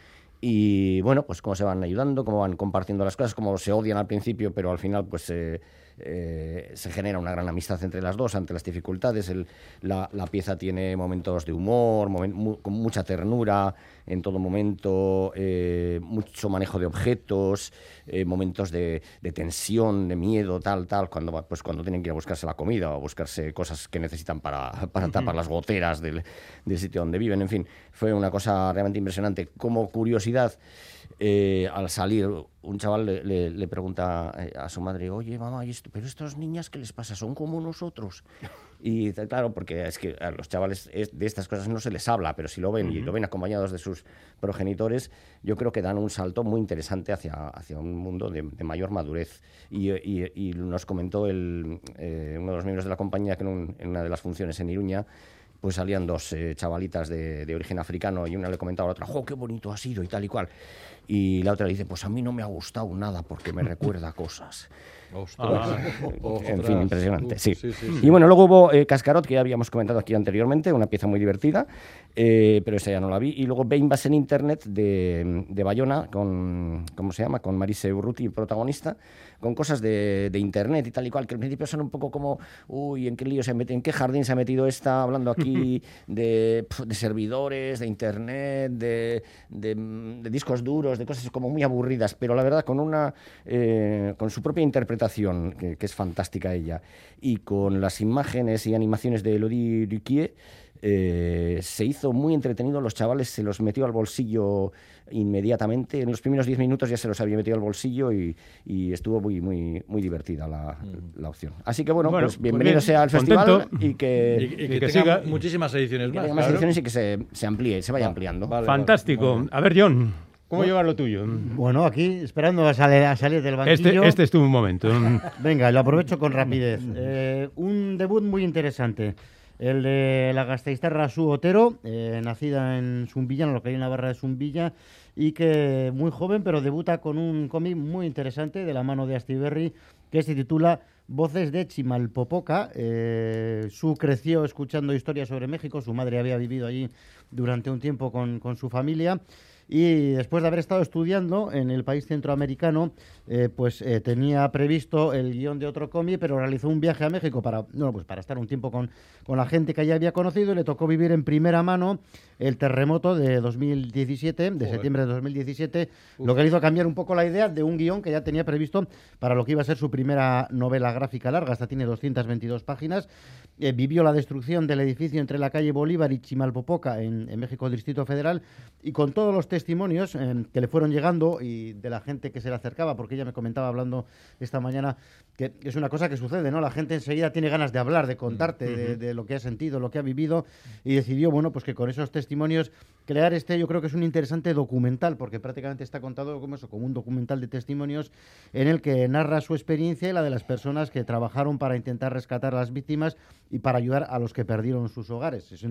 Y bueno, pues cómo se van ayudando, cómo van compartiendo las cosas, cómo se odian al principio, pero al final pues eh, eh, se genera una gran amistad entre las dos ante las dificultades. El- la, la pieza tiene momentos de humor, momen- mu- con mucha ternura en todo momento, eh, mucho manejo de objetos, eh, momentos de, de tensión, de miedo, tal, tal, cuando, pues cuando tienen que ir a buscarse la comida o a buscarse cosas que necesitan para, para tapar las goteras del, del sitio donde viven. En fin, fue una cosa realmente impresionante. Como curiosidad, eh, al salir, un chaval le, le- le pregunta eh, a su madre, oye, mamá, ¿y esto, pero estas niñas qué les pasa? ¿Son como nosotros? [LAUGHS] Y claro, porque es que a los chavales es- de estas cosas no se les habla, pero si lo ven y lo ven acompañados de sus progenitores, yo creo que dan un salto muy interesante hacia, hacia un mundo de, de mayor madurez. Y, y- y nos comentó el, eh, uno de los miembros de la compañía que en, un- en una de las funciones en Iruña, pues salían dos eh, chavalitas de, de origen africano y una le comentaba a la otra, ¡jo, qué bonito ha sido! y tal y cual. Y la otra le dice, pues a mí no me ha gustado nada porque me recuerda [LAUGHS] cosas. Ostras. en Ostras. fin, impresionante, sí. sí, sí, Y bueno, luego hubo eh, Cascarot, que ya habíamos comentado aquí anteriormente, una pieza muy divertida, eh, pero esa ya no la vi. Y luego Beimbas en Internet de, de Bayona, con, ¿cómo se llama? Con Marise Urruti, protagonista, con cosas de, de Internet y tal y cual, que al principio son un poco como, uy, ¿en qué lío se ha metido? ¿En qué jardín se ha metido esta? Hablando aquí [LAUGHS] de, de servidores, de Internet, de discos duros, de cosas como muy aburridas, pero la verdad con una eh, con su propia interpretación, que, que es fantástica ella, y con las imágenes y animaciones de Elodie Duquier, eh, se hizo muy entretenido, los chavales se los metió al bolsillo inmediatamente, en los primeros 10 minutos ya se los había metido al bolsillo y, y estuvo muy, muy, muy divertida la, la opción. Así que bueno, Bueno, pues pues bienvenido bien, sea al contento. festival y que, Y, y que que tenga siga. muchísimas ediciones que más. haya más claro. ediciones y que se, se amplíe, se vaya Va- ampliando. vale, Fantástico. vale. A ver, John, ¿cómo llevas lo tuyo? Bueno, aquí esperando a salir, a salir del banquillo. Este, este es tu momento. [LAUGHS] Venga, lo aprovecho con rapidez. Eh, un debut muy interesante. El de la gasteiztarra Su Otero, eh, nacida en Zumbilla, en lo que hay en la barra de Zumbilla, y que muy joven, pero debuta con un cómic muy interesante de la mano de Astiberri, que se titula Voces de Chimalpopoca. Eh, Su creció escuchando historias sobre México, su madre había vivido allí durante un tiempo con, con su familia. Y después de haber estado estudiando en el país centroamericano, eh, pues eh, tenía previsto el guion de otro cómic, pero realizó un viaje a México para, no, pues para estar un tiempo con, con la gente que allí había conocido y le tocó vivir en primera mano el terremoto de 2017, de septiembre de 2017, lo que le hizo cambiar un poco la idea de un guion que ya tenía previsto para lo que iba a ser su primera novela gráfica larga, esta tiene 222 páginas, eh, vivió la destrucción del edificio entre la calle Bolívar y Chimalpopoca en, en México, Distrito Federal, y con todos los testimonios eh, que le fueron llegando y de la gente que se le acercaba, porque ella me comentaba hablando esta mañana que es una cosa que sucede, ¿no? La gente enseguida tiene ganas de hablar, de contarte de, de lo que ha sentido, lo que ha vivido, y decidió, bueno, pues que con esos testimonios crear este, yo creo que es un interesante documental, porque prácticamente está contado como eso, como un documental de testimonios en el que narra su experiencia y la de las personas que trabajaron para intentar rescatar a las víctimas y para ayudar a los que perdieron sus hogares. Es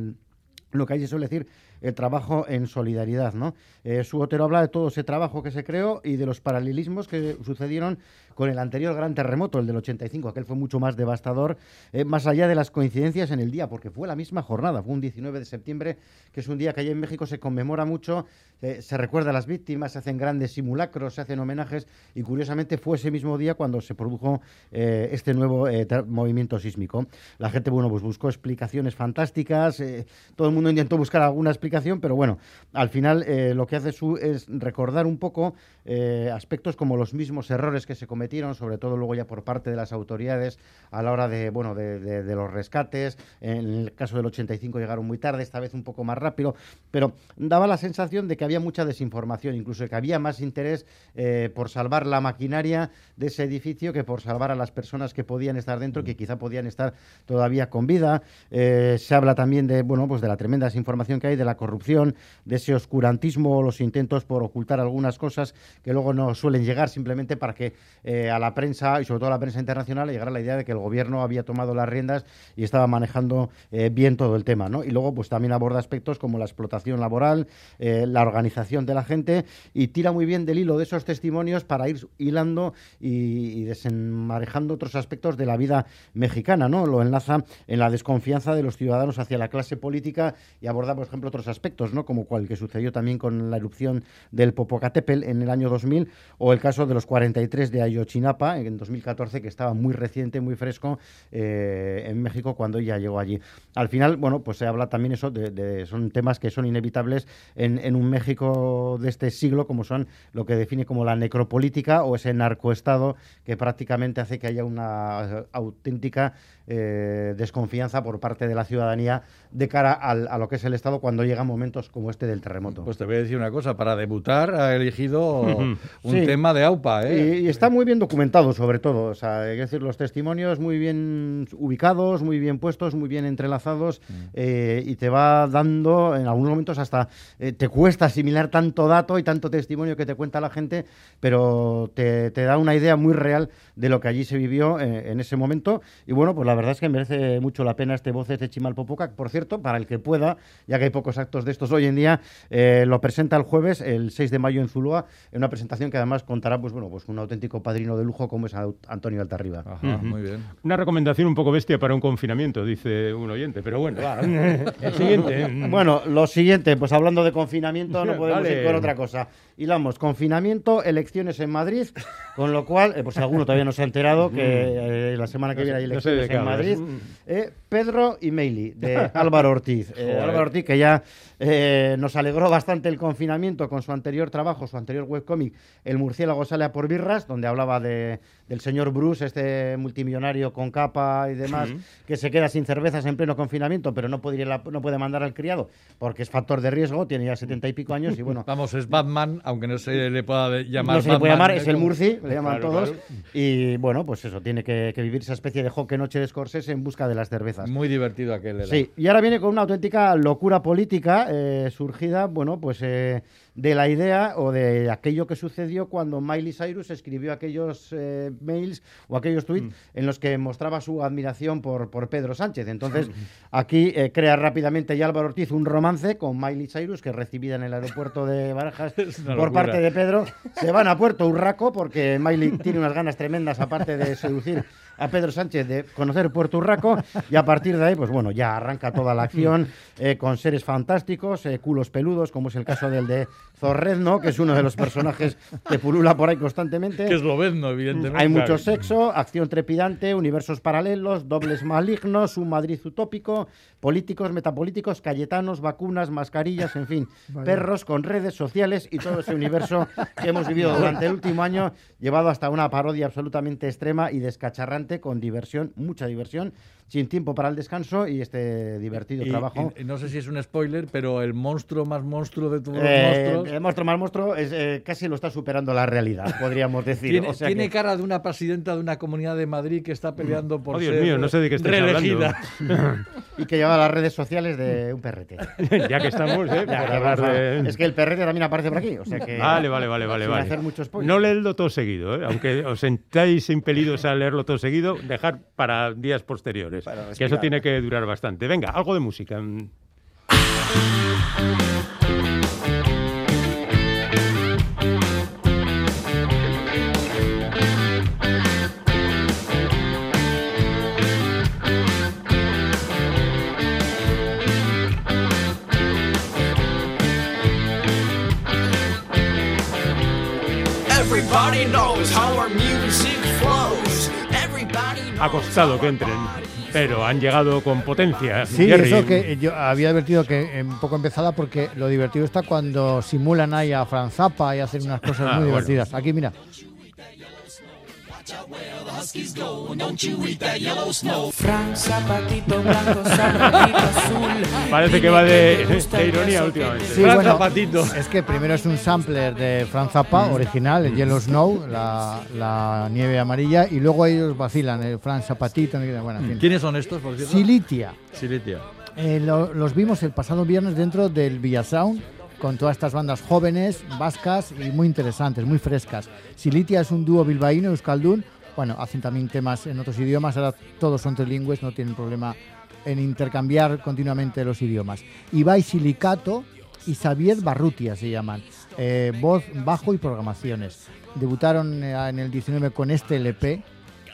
lo que se suele decir el trabajo en solidaridad, ¿no? Eh, habla de todo ese trabajo que se creó y de los paralelismos que sucedieron con el anterior gran terremoto, el del 85, aquel fue mucho más devastador, eh, más allá de las coincidencias en el día, porque fue la misma jornada, fue un 19 de septiembre, que es un día que allá en México se conmemora mucho, eh, se recuerda a las víctimas, se hacen grandes simulacros, se hacen homenajes, y curiosamente fue ese mismo día cuando se produjo eh, este nuevo movimiento sísmico. La gente, bueno, pues buscó explicaciones fantásticas, todo el mundo intentó buscar alguna explicación, pero bueno, al final lo que hace es recordar un poco aspectos como los mismos errores que se cometieron, sobre todo luego ya por parte de las autoridades a la hora de, bueno, de, de- de los rescates. En el caso del 85 llegaron muy tarde, esta vez un poco más rápido, pero daba la sensación de que había mucha desinformación, incluso que había más interés eh, por salvar la maquinaria de ese edificio que por salvar a las personas que podían estar dentro, que quizá podían estar todavía con vida. Eh, se habla también de, bueno, pues de la tremenda desinformación que hay, de la corrupción, de ese oscurantismo, los intentos por ocultar algunas cosas que luego no suelen llegar simplemente para que eh, a la prensa y sobre todo a la prensa internacional a llegar la idea de que el gobierno había tomado las riendas y estaba manejando eh, bien todo el tema. ¿no? Y luego pues también aborda aspectos como la explotación laboral, eh, la organización de la gente y tira muy bien del hilo de esos testimonios para ir hilando y, y desenmarejando otros aspectos de la vida mexicana. ¿no? Lo enlaza en la desconfianza de los ciudadanos hacia la clase política y aborda, por ejemplo, otros aspectos, ¿no? como cual que sucedió también con la erupción del Popocatépetl en el año 2000 o el caso de los 43 de Ayotzinapa en 2014, que estaba muy reciente, muy fresco eh, en México cuando ella llegó allí. Al final, bueno, pues se habla también eso de, de- son temas que son inevitables en, en un México de este siglo, como son lo que define como la necropolítica o ese narcoestado que prácticamente hace que haya una auténtica eh, desconfianza por parte de la ciudadanía de cara al- a lo que es el Estado cuando llegan momentos como este del terremoto. Pues te voy a decir una cosa, para debutar ha elegido un Sí. tema de AUPA, ¿eh? Y, y está muy bien documentado, sobre todo. O sea, hay que decir, los testimonios muy bien ubicados, muy bien puestos, muy bien entrelazados, Mm. eh, y te va dando, en algunos momentos hasta eh, te cuesta asimilar tanto dato y tanto testimonio que te cuenta la gente, pero te, te da una idea muy real de lo que allí se vivió eh, en ese momento. Y bueno, pues la verdad es que merece mucho la pena este Voces de Chimalpopoca. Por cierto, para el que pueda, ya que hay pocos actos de estos hoy en día, eh, lo presenta el jueves, el 6 de mayo en Zulúa, en una presentación que además contará pues bueno, pues un auténtico padrino de lujo como es Antonio Altarriba. Ajá, muy bien. Una recomendación un poco bestia para un confinamiento, dice un oyente, pero bueno, va. [LAUGHS] El siguiente. Bueno, lo siguiente, pues hablando de confinamiento, no [LAUGHS] podemos Vale. ir con otra cosa. Hilamos, confinamiento, elecciones en Madrid, con lo cual, eh, pues alguno todavía no se ha enterado que eh, la semana que No sé- viene hay no sé elecciones en hablas. Madrid. Eh, Pedro y Meili, de [LAUGHS] Álvaro Ortiz. Eh. Álvaro Ortiz, que ya eh, nos alegró bastante el confinamiento con su anterior trabajo, su anterior webcómic, El murciélago sale a por birras, donde hablaba de, del señor Bruce, este multimillonario con capa y demás, Sí. que se queda sin cervezas en pleno confinamiento, pero no puede, no mandar al criado porque es factor de riesgo, tiene ya setenta y pico años y bueno. [LAUGHS] Vamos, es Batman, aunque no se le pueda llamar no se le puede Batman, llamar, es el Murci, le llaman Claro, todos. claro. Y bueno, pues eso, tiene que, que vivir esa especie de joque noche de Scorsese en busca de las cervezas. Muy divertido aquel. era. Sí, y ahora viene con una auténtica locura política eh, surgida, bueno, pues eh, de la idea o de aquello que sucedió cuando Miley Cyrus escribió aquellos eh, mails o aquellos tweets Mm. en los que mostraba su admiración por, por Pedro Sánchez. Entonces, aquí eh, crea rápidamente ya Álvaro Ortiz un romance con Miley Cyrus, que es recibida en el aeropuerto de [LAUGHS] Barajas por parte de Pedro. Se van a Puerto Urraco porque Miley tiene unas ganas tremendas, aparte de seducir a Pedro Sánchez de conocer Puerto Urraco y a partir de ahí, pues bueno, ya arranca toda la acción eh, con seres fantásticos, eh, culos peludos, como es el caso del de Zorrezno, que es uno de los personajes que pulula por ahí constantemente. Que es Lobezno, evidentemente. Hay mucho sexo, acción trepidante, universos paralelos, dobles malignos, un Madrid utópico, políticos, metapolíticos, cayetanos, vacunas, mascarillas, en fin, [LAUGHS] Vaya. perros con redes sociales y todo ese universo que hemos vivido durante el último año, llevado hasta una parodia absolutamente extrema y descacharrante, con diversión, mucha diversión, sin tiempo para el descanso y este divertido Y- trabajo. y- y no sé si es un spoiler, pero el monstruo más monstruo de todos los Eh, monstruos. el monstruo más monstruo es, eh, casi lo está superando la realidad, podríamos decir. Tiene, O sea tiene que- cara de una presidenta de una comunidad de Madrid que está peleando por Oh, Dios ser mío, no sé de qué reelegida. [LAUGHS] y que lleva las redes sociales de un perrete. [LAUGHS] ya que estamos, ¿eh? Ya, por ya, hablar vamos a- de... Es que el perrete también aparece por aquí. O sea que, Vale, vale, vale, vale. sin vale. hacer mucho spoiler. No leedlo todo seguido, ¿eh? aunque os sentáis impelidos a leerlo todo seguido, dejar para días posteriores, que eso tiene que durar bastante. Venga, algo de música. Ha costado que entren, pero han llegado con potencia. Sí, Jerry. eso que yo había advertido que eh, un poco empezada porque lo divertido está cuando simulan ahí a Franz Zappa y hacen unas cosas Ah, muy bueno. divertidas. Aquí, mira. Parece que va de, de ironía últimamente. Sí, bueno, es que primero es un sampler de Franz Zappa, original, el Yellow Snow, la, la nieve amarilla, y luego ellos vacilan, el Franz Zapatito, bueno, en fin. ¿Quiénes son estos, por cierto? Silitia. Silitia. Eh, lo- los vimos el pasado viernes dentro del Villasound con todas estas bandas jóvenes, vascas y muy interesantes, muy frescas. Silitia es un dúo bilbaíno, Euskaldun, bueno, hacen también temas en otros idiomas, ahora todos son trilingües, no tienen problema en intercambiar continuamente los idiomas. Ibai Silicato y Xavier Barrutia se llaman, eh, voz, bajo y programaciones. Debutaron eh, en el 19 con este LP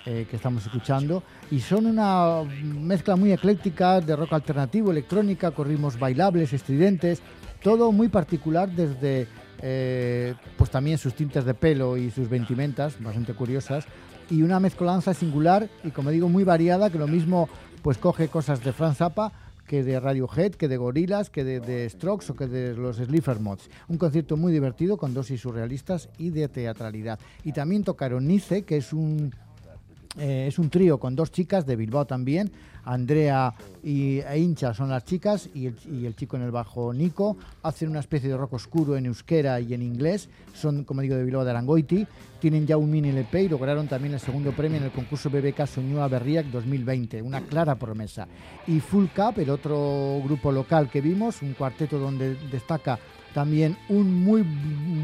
eh, que estamos escuchando y son una mezcla muy ecléctica de rock alternativo, electrónica, con ritmos bailables, estridentes, todo muy particular desde eh, pues también sus tintes de pelo y sus ventimentas, bastante curiosas, y una mezcolanza singular y como digo muy variada que lo mismo pues coge cosas de Franz Zappa que de Radiohead, que de Gorillaz, que de, Strokes o que de los Slipher Mods. Un concierto muy divertido con dosis surrealistas y de teatralidad. Y también tocaron Nice, que es un eh, es un trío con dos chicas de Bilbao también. Andrea y e Hincha son las chicas y el, y el chico en el bajo Nico. Hacen una especie de rock oscuro en euskera y en inglés. Son, como digo, de Bilbao de Arangoiti. Tienen ya un mini LP y lograron también el segundo premio en el concurso BBK Soñua Berriac 2020. Una clara promesa. Y Full Cup, el otro grupo local que vimos, un cuarteto donde destaca también un muy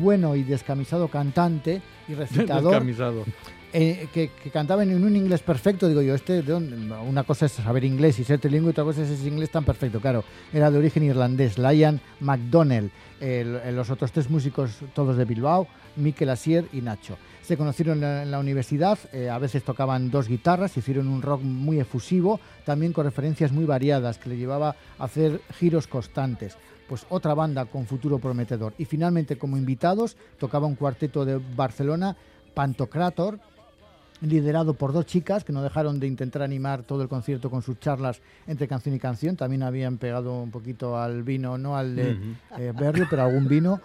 bueno y descamisado cantante y [LAUGHS] recitador. Descamisado. Eh, que, cantaban en un inglés perfecto, digo yo, este, una cosa es saber inglés y ser trilingüe, otra cosa es ese inglés tan perfecto, claro, era de origen irlandés, Lion McDonnell, el- el- los otros tres músicos, todos de Bilbao, Mikel Asier y Nacho. Se conocieron en la, en la universidad, eh, a veces tocaban dos guitarras, hicieron un rock muy efusivo, también con referencias muy variadas, que le llevaba a hacer giros constantes. Pues otra banda con futuro prometedor. Y finalmente, como invitados, tocaba un cuarteto de Barcelona, Pantocrator, liderado por dos chicas que no dejaron de intentar animar todo el concierto con sus charlas entre canción y canción. También habían pegado un poquito al vino, no al de eh, Berrio, pero algún vino.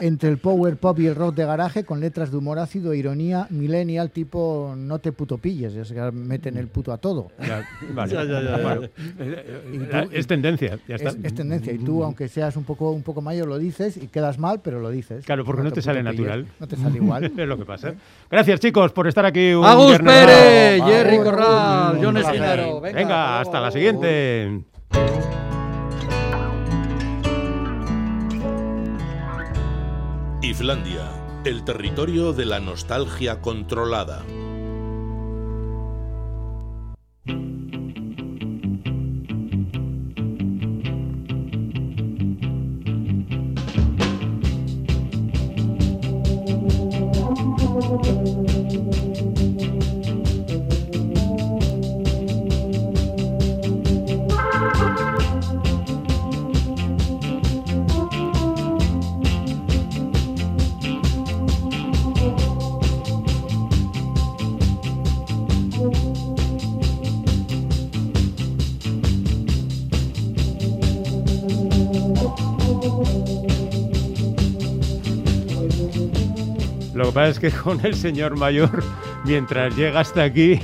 Entre el power pop y el rock de garaje, con letras de humor ácido e ironía millennial, tipo no te puto pilles, se que meten el puto a todo. Ya, vale. [LAUGHS] Ya, ya, ya, ya. Bueno, ya. Y tú- la- es tendencia, ya está. Es, es tendencia. Y tú, aunque seas un poco, un poco mayor, lo dices y quedas mal, pero lo dices. Claro, porque no te sale puto pilles. natural. No te sale igual. [LAUGHS] es lo que pasa. Gracias, chicos, por estar aquí. Un Agus Pérez. Jerry Corral, John. Esquinero. Venga, Venga, hasta hasta la siguiente. Islandia, el territorio de la nostalgia controlada. Que pasa es que con el señor mayor, mientras llega hasta aquí.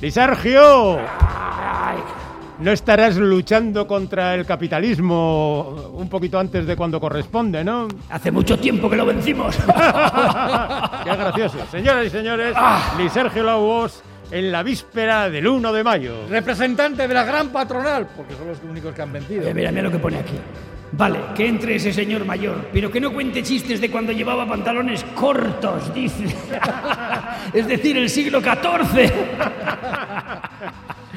¡Y Sergio! No estarás luchando contra el capitalismo un poquito antes de cuando corresponde, ¿no? Hace mucho tiempo que lo vencimos. [LAUGHS] Qué gracioso. Señoras y señores, Ni Sergio Laubos en la víspera del 1 de mayo. Representante de la gran patronal, porque son los únicos que han vencido. Eh, mira, mira lo que pone aquí. Vale, que entre ese señor mayor, pero que no cuente chistes de cuando llevaba pantalones cortos, dice. [LAUGHS] es decir, el siglo XIV. [LAUGHS]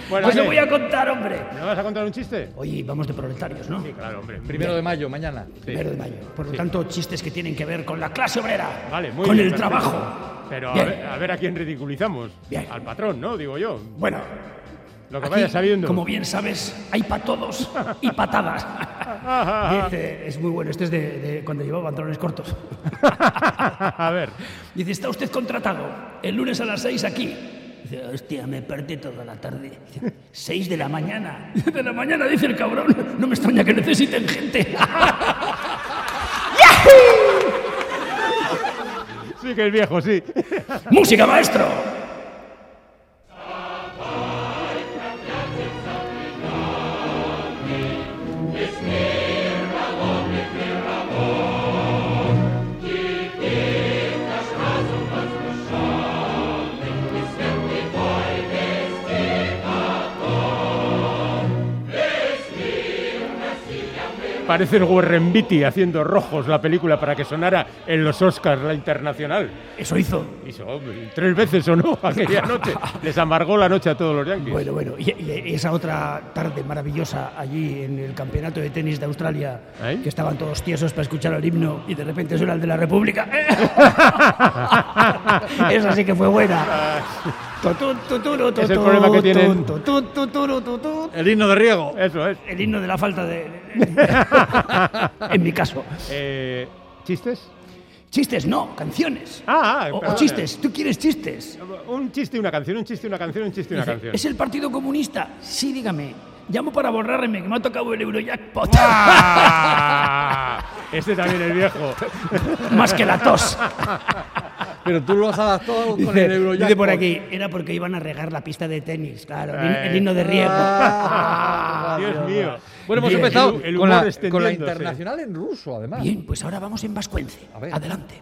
Bueno, pues lo voy a contar, hombre. ¿Me vas a contar un chiste? Oye, vamos de proletarios, ¿no? Sí, claro, hombre. Primero de mayo, mañana. Primero de mayo. Por lo Sí. tanto, chistes que tienen que ver con la clase obrera. Vale, muy con bien, el perfecto. trabajo. Pero a ver, a ver a quién ridiculizamos. Bien. Al patrón, ¿no? Digo yo. Bueno, Lo que aquí, vaya sabiendo. como bien sabes, hay para todos y patadas. [LAUGHS] Dice, es muy bueno, este es de, de cuando llevaba pantalones cortos. [LAUGHS] a ver. Dice, está usted contratado el lunes a las 6 aquí. Dice, hostia, me perdí toda la tarde. Dice, 6 de la mañana. De la mañana, dice el cabrón. No me extraña que necesiten gente. [LAUGHS] Sí que es viejo, sí. ¡Música, maestro! Parece el Guerrenbiti haciendo rojos la película para que sonara en los Oscars la internacional. Eso hizo. Hizo tres veces o no [LAUGHS] aquella noche. Les amargó la noche a todos los Yankees. Bueno, bueno, y, y esa otra tarde maravillosa allí en el campeonato de tenis de Australia, que estaban todos tiesos para escuchar el himno y de repente suena el de la República. [LAUGHS] Esa sí que fue buena. Es el problema que tienen. El himno de riego. Eso es. El himno de la falta de. [LAUGHS] en mi caso. Eh, ¿Chistes? Chistes no, canciones. Ah, o, o perdona. chistes. ¿Tú quieres chistes? Un chiste y una canción, un chiste y una canción, un chiste y una Dice, canción. ¿Es el Partido Comunista? Sí, dígame. Llamo para borrarme, que me ha tocado el Eurojackpot. ¡Ah! [LAUGHS] Este también es viejo. Más que la tos. [LAUGHS] Pero tú lo has adaptado con Dice, el Eurojackpot. dice por aquí, era porque iban a regar la pista de tenis, claro, el, Eh. el himno de riego. Ah, [LAUGHS] Dios mío. Bueno, hemos Bien, empezado el- el con, la, con la internacional en ruso, además. Bien, pues ahora vamos en vascuence. A ver. Adelante.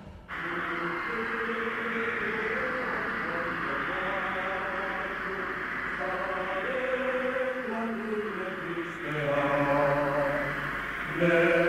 Es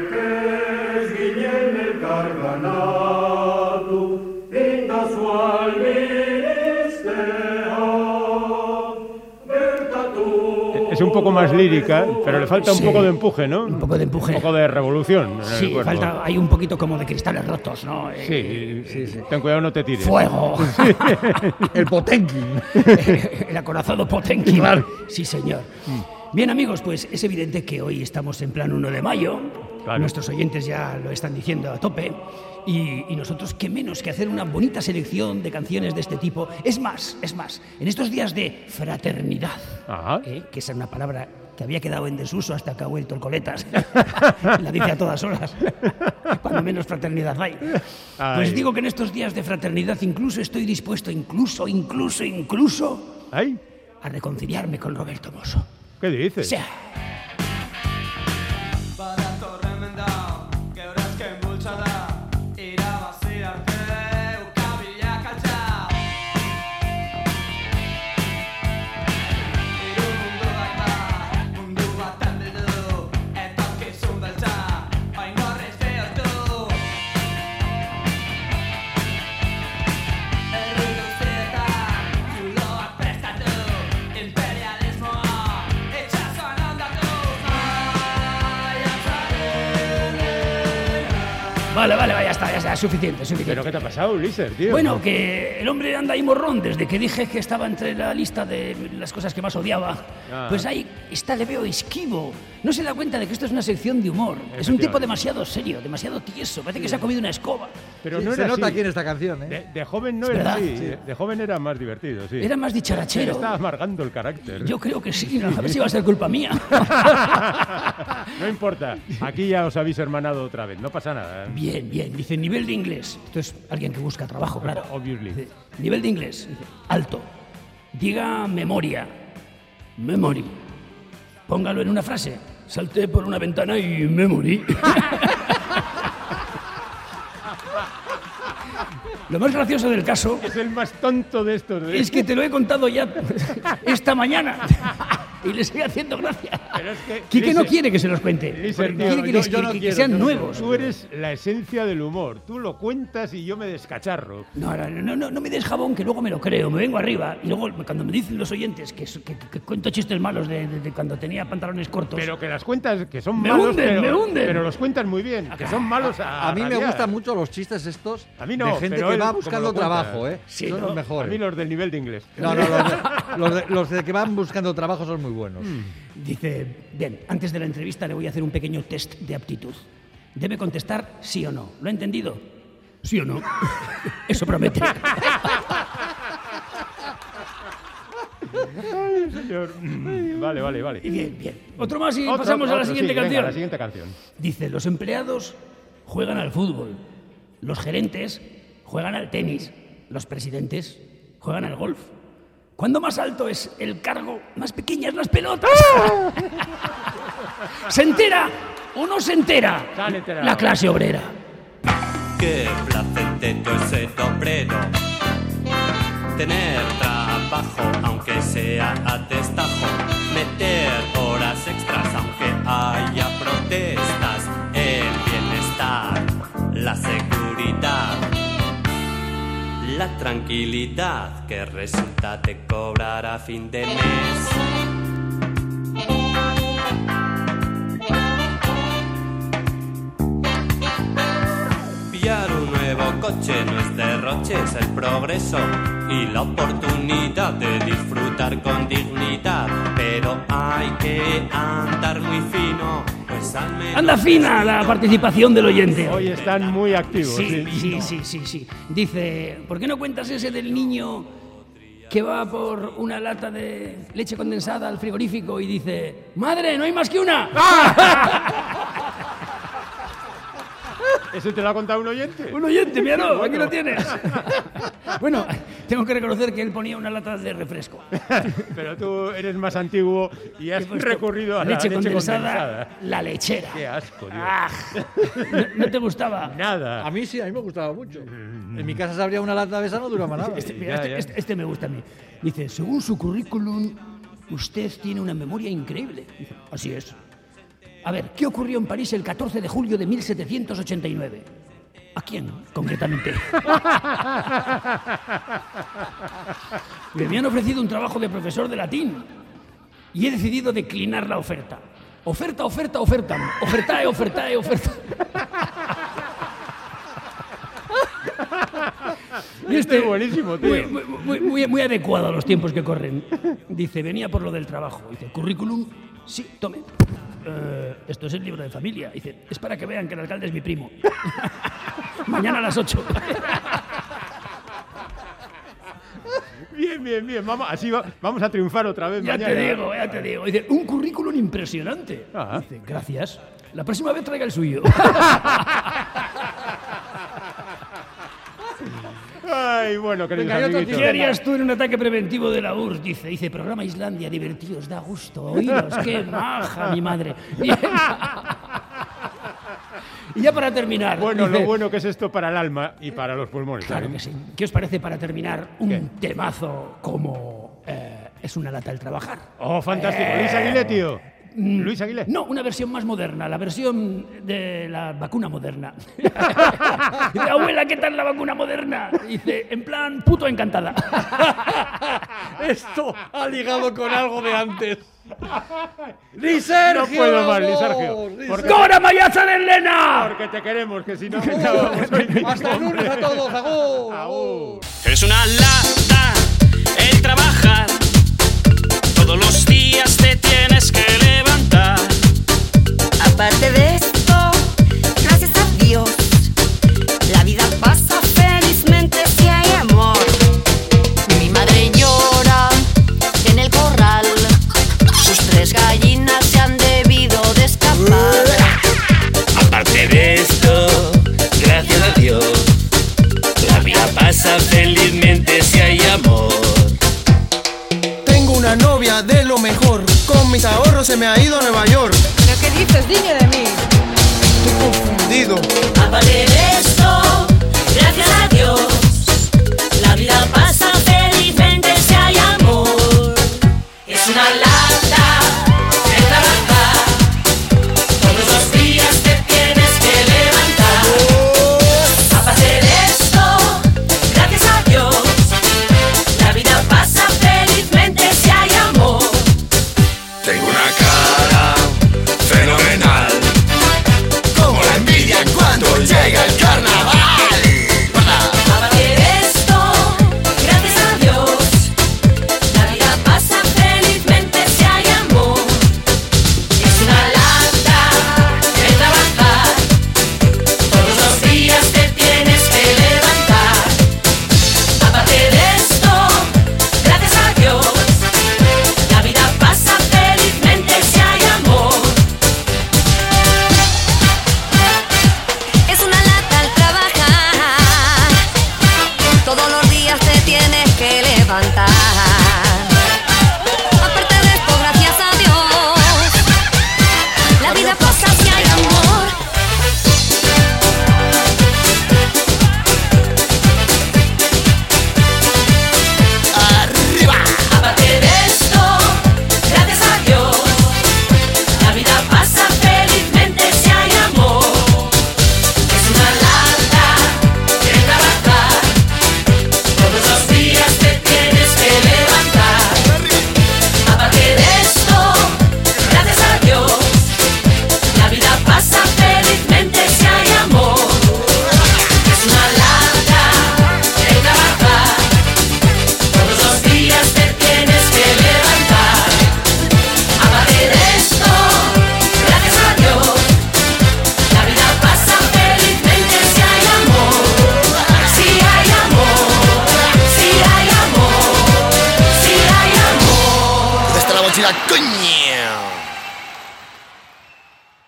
un poco más lírica, pero le falta un Sí. poco de empuje, ¿no? Un poco de empuje. Un poco de revolución. en el Sí, cuerpo. falta, hay un poquito como de cristales rotos, ¿no? Eh, Sí, ten cuidado, no te tires. Fuego. [LAUGHS] [LAUGHS] El Potenkin. el acorazado Potenkin. Sí, señor. Bien, amigos, pues es evidente que hoy estamos en plan 1 de mayo. Claro. Nuestros oyentes ya lo están diciendo a tope. Y, y nosotros, qué menos que hacer una bonita selección de canciones de este tipo. Es más, es más, en estos días de fraternidad. ¿eh? que es una palabra que había quedado en desuso hasta que ha vuelto el coletas. [LAUGHS] La dice a todas horas. Cuando menos fraternidad hay. Ay. Pues digo que en estos días de fraternidad incluso estoy dispuesto, incluso, incluso, incluso, ¿Ay? a reconciliarme con Roberto Mosso. ¿Qué dices? Vale, vale, ya está, ya está, suficiente, suficiente. ¿Pero qué te ha pasado, Ulises, tío? Bueno, que el hombre anda ahí morrón desde que dije que estaba entre la lista de las cosas que más odiaba. Ah. Pues ahí está, le veo esquivo. No se da cuenta de que esto es una sección de humor. Es un tipo demasiado serio, demasiado tieso. Parece que se ha comido una escoba. Pero Sí, no se era nota así. aquí en esta canción, ¿eh? De, de joven no Es era verdad. así. Sí. De, de joven era más divertido, sí. Era más dicharachero. estaba amargando el carácter. Yo creo que sí, ¿no? a ver si va a ser culpa mía. [LAUGHS] no importa. Aquí ya os habéis hermanado otra vez. No pasa nada. ¿eh? Bien, bien. Dice nivel de inglés. Esto es alguien que busca trabajo, claro. Obviously. Dice, nivel de inglés. Alto. Diga memoria. Memory. Póngalo en una frase. Salté por una ventana y memory. [LAUGHS] Lo más gracioso del caso [LAUGHS] Es el más tonto de estos. ¿eh? es que te lo he contado ya [LAUGHS] esta mañana. [LAUGHS] Y le sigue haciendo gracia. Pero es que, Quique no Lise- quiere que se los cuente. Lise, tío, quiere que, yo- les- yo que- no que quiero, sean yo no nuevos. Tú eres la esencia del humor. Tú lo cuentas y yo me descacharro. No, no, no, no, no me des jabón que luego me lo creo, me vengo arriba y luego cuando me dicen los oyentes que, que- que cuento chistes malos de, de- de cuando tenía pantalones cortos. Pero que las cuentas que son Me malos, hunden, pero, me hunden. pero los cuentas muy bien. Que son malos a, A mí me gustan mucho los chistes estos A mí no, de gente pero que él, va como buscando trabajo, ¿eh? Sí, son ¿no? los A mejores. mí los del nivel de inglés. No, no, los de, los de- los de que van buscando trabajo son muy buenos. Dice, bien, antes de la entrevista le voy a hacer un pequeño test de aptitud. Debe contestar sí o no. ¿Lo ha entendido? ¿Sí o no? [LAUGHS] Eso promete. [LAUGHS] [LAUGHS] Ay, señor. Mm, Vale, vale, vale. Bien, bien. Otro más y Otro, pasamos a la otro, siguiente sí, venga, canción. la siguiente canción. Dice, los empleados juegan al fútbol, los gerentes juegan al tenis, los presidentes juegan al golf. Cuando más alto es el cargo, más pequeñas las pelotas. [LAUGHS] ¿Se entera o no se entera la clase obrera? Qué placentero es ser obrero. Tener trabajo, aunque sea a destajo. Meter horas extras, aunque haya protestas. El bienestar, la seguridad tranquilidad que resulta de cobrar a fin de mes. Coche no es derroche, es el progreso y la oportunidad de disfrutar con dignidad. Pero hay que andar muy fino, pues al menos. Anda fina la participación del oyente. Hoy están muy activos. Sí, sí, sí, sí, sí. Dice, ¿por qué no cuentas ese del niño que va por una lata de leche condensada al frigorífico y dice, madre, no hay más que una? [LAUGHS] ¿Ese te lo ha contado un oyente? Un oyente, míralo, aquí Bueno. lo tienes. [LAUGHS] bueno, tengo que reconocer que él ponía una lata de refresco. [LAUGHS] Pero tú eres más antiguo y has recurrido a la leche leche condensada, condensada. la lechera. Qué asco, Dios. Ah, ¿no, no te gustaba? Nada. A mí sí, a mí me gustaba mucho. En mi casa se abría una lata de esa, no duraba nada. Este, mira, este- este- este me gusta a mí. Dice, según su currículum, usted tiene una memoria increíble. Dice, así es. A ver, ¿qué ocurrió en París el 14 de julio de 1789? ¿A quién, concretamente? [LAUGHS] Me habían ofrecido un trabajo de profesor de latín y he decidido declinar la oferta. Oferta, oferta, oferta. Ofertae, ofertae, oferta. [LAUGHS] Y Este es buenísimo, tío. Muy, muy, muy- muy- muy adecuado a los tiempos que corren. Dice, venía por lo del trabajo. Dice, currículum, sí, tome. "Eh, esto es el libro de familia. Dice, es para que vean que el alcalde es mi primo. [LAUGHS] Mañana a las 8. [LAUGHS] Bien, bien, bien. Vamos, así va- vamos a triunfar otra vez Ya mañana. te digo, ya te digo. Dice, un currículum impresionante. Dice, gracias. La próxima vez traiga el suyo. [LAUGHS] Ay, bueno, queridos Venga, amiguitos. ¿Qué harías tú en un ataque preventivo de la URSS? Dice, dice, programa Islandia, divertidos, da gusto oíros, qué maja mi madre. [LAUGHS] Y ya para terminar. Bueno, dice, lo bueno que es esto para el alma y para los pulmones. Claro ¿sabes? que sí. ¿Qué os parece para terminar un temazo como eh, Es una lata el trabajar? Oh, fantástico. Eh, Luis Aguilé, tío. Mm, Luis Aguilé. No, una versión más moderna, la versión de la vacuna moderna. [LAUGHS] Dice, abuela, ¿qué tal la vacuna moderna? Dice, en plan, puto encantada. [LAUGHS] Esto ha ligado con algo de antes. ¡Ni [LAUGHS] Sergio! No puedo más, ni vamos! Sergio. ¡Cora Mayaza de Elena! Porque te queremos, que si no ¡Hasta el lunes a todos! ¡Agur! Agur. Es una lata el trabajar. Todos los días te tienes que levantar. Aparte de esto, gracias a Dios, la vida pasa felizmente si hay amor. Mi madre llora en el corral, sus tres gallinas se han debido de escapar. Aparte de esto, gracias a Dios, la vida pasa felizmente si hay amor. Se me ha ido a Nueva York. ¿Pero qué dices, niño de mí? Estoy confundido. Aparte de esto, gracias a Dios,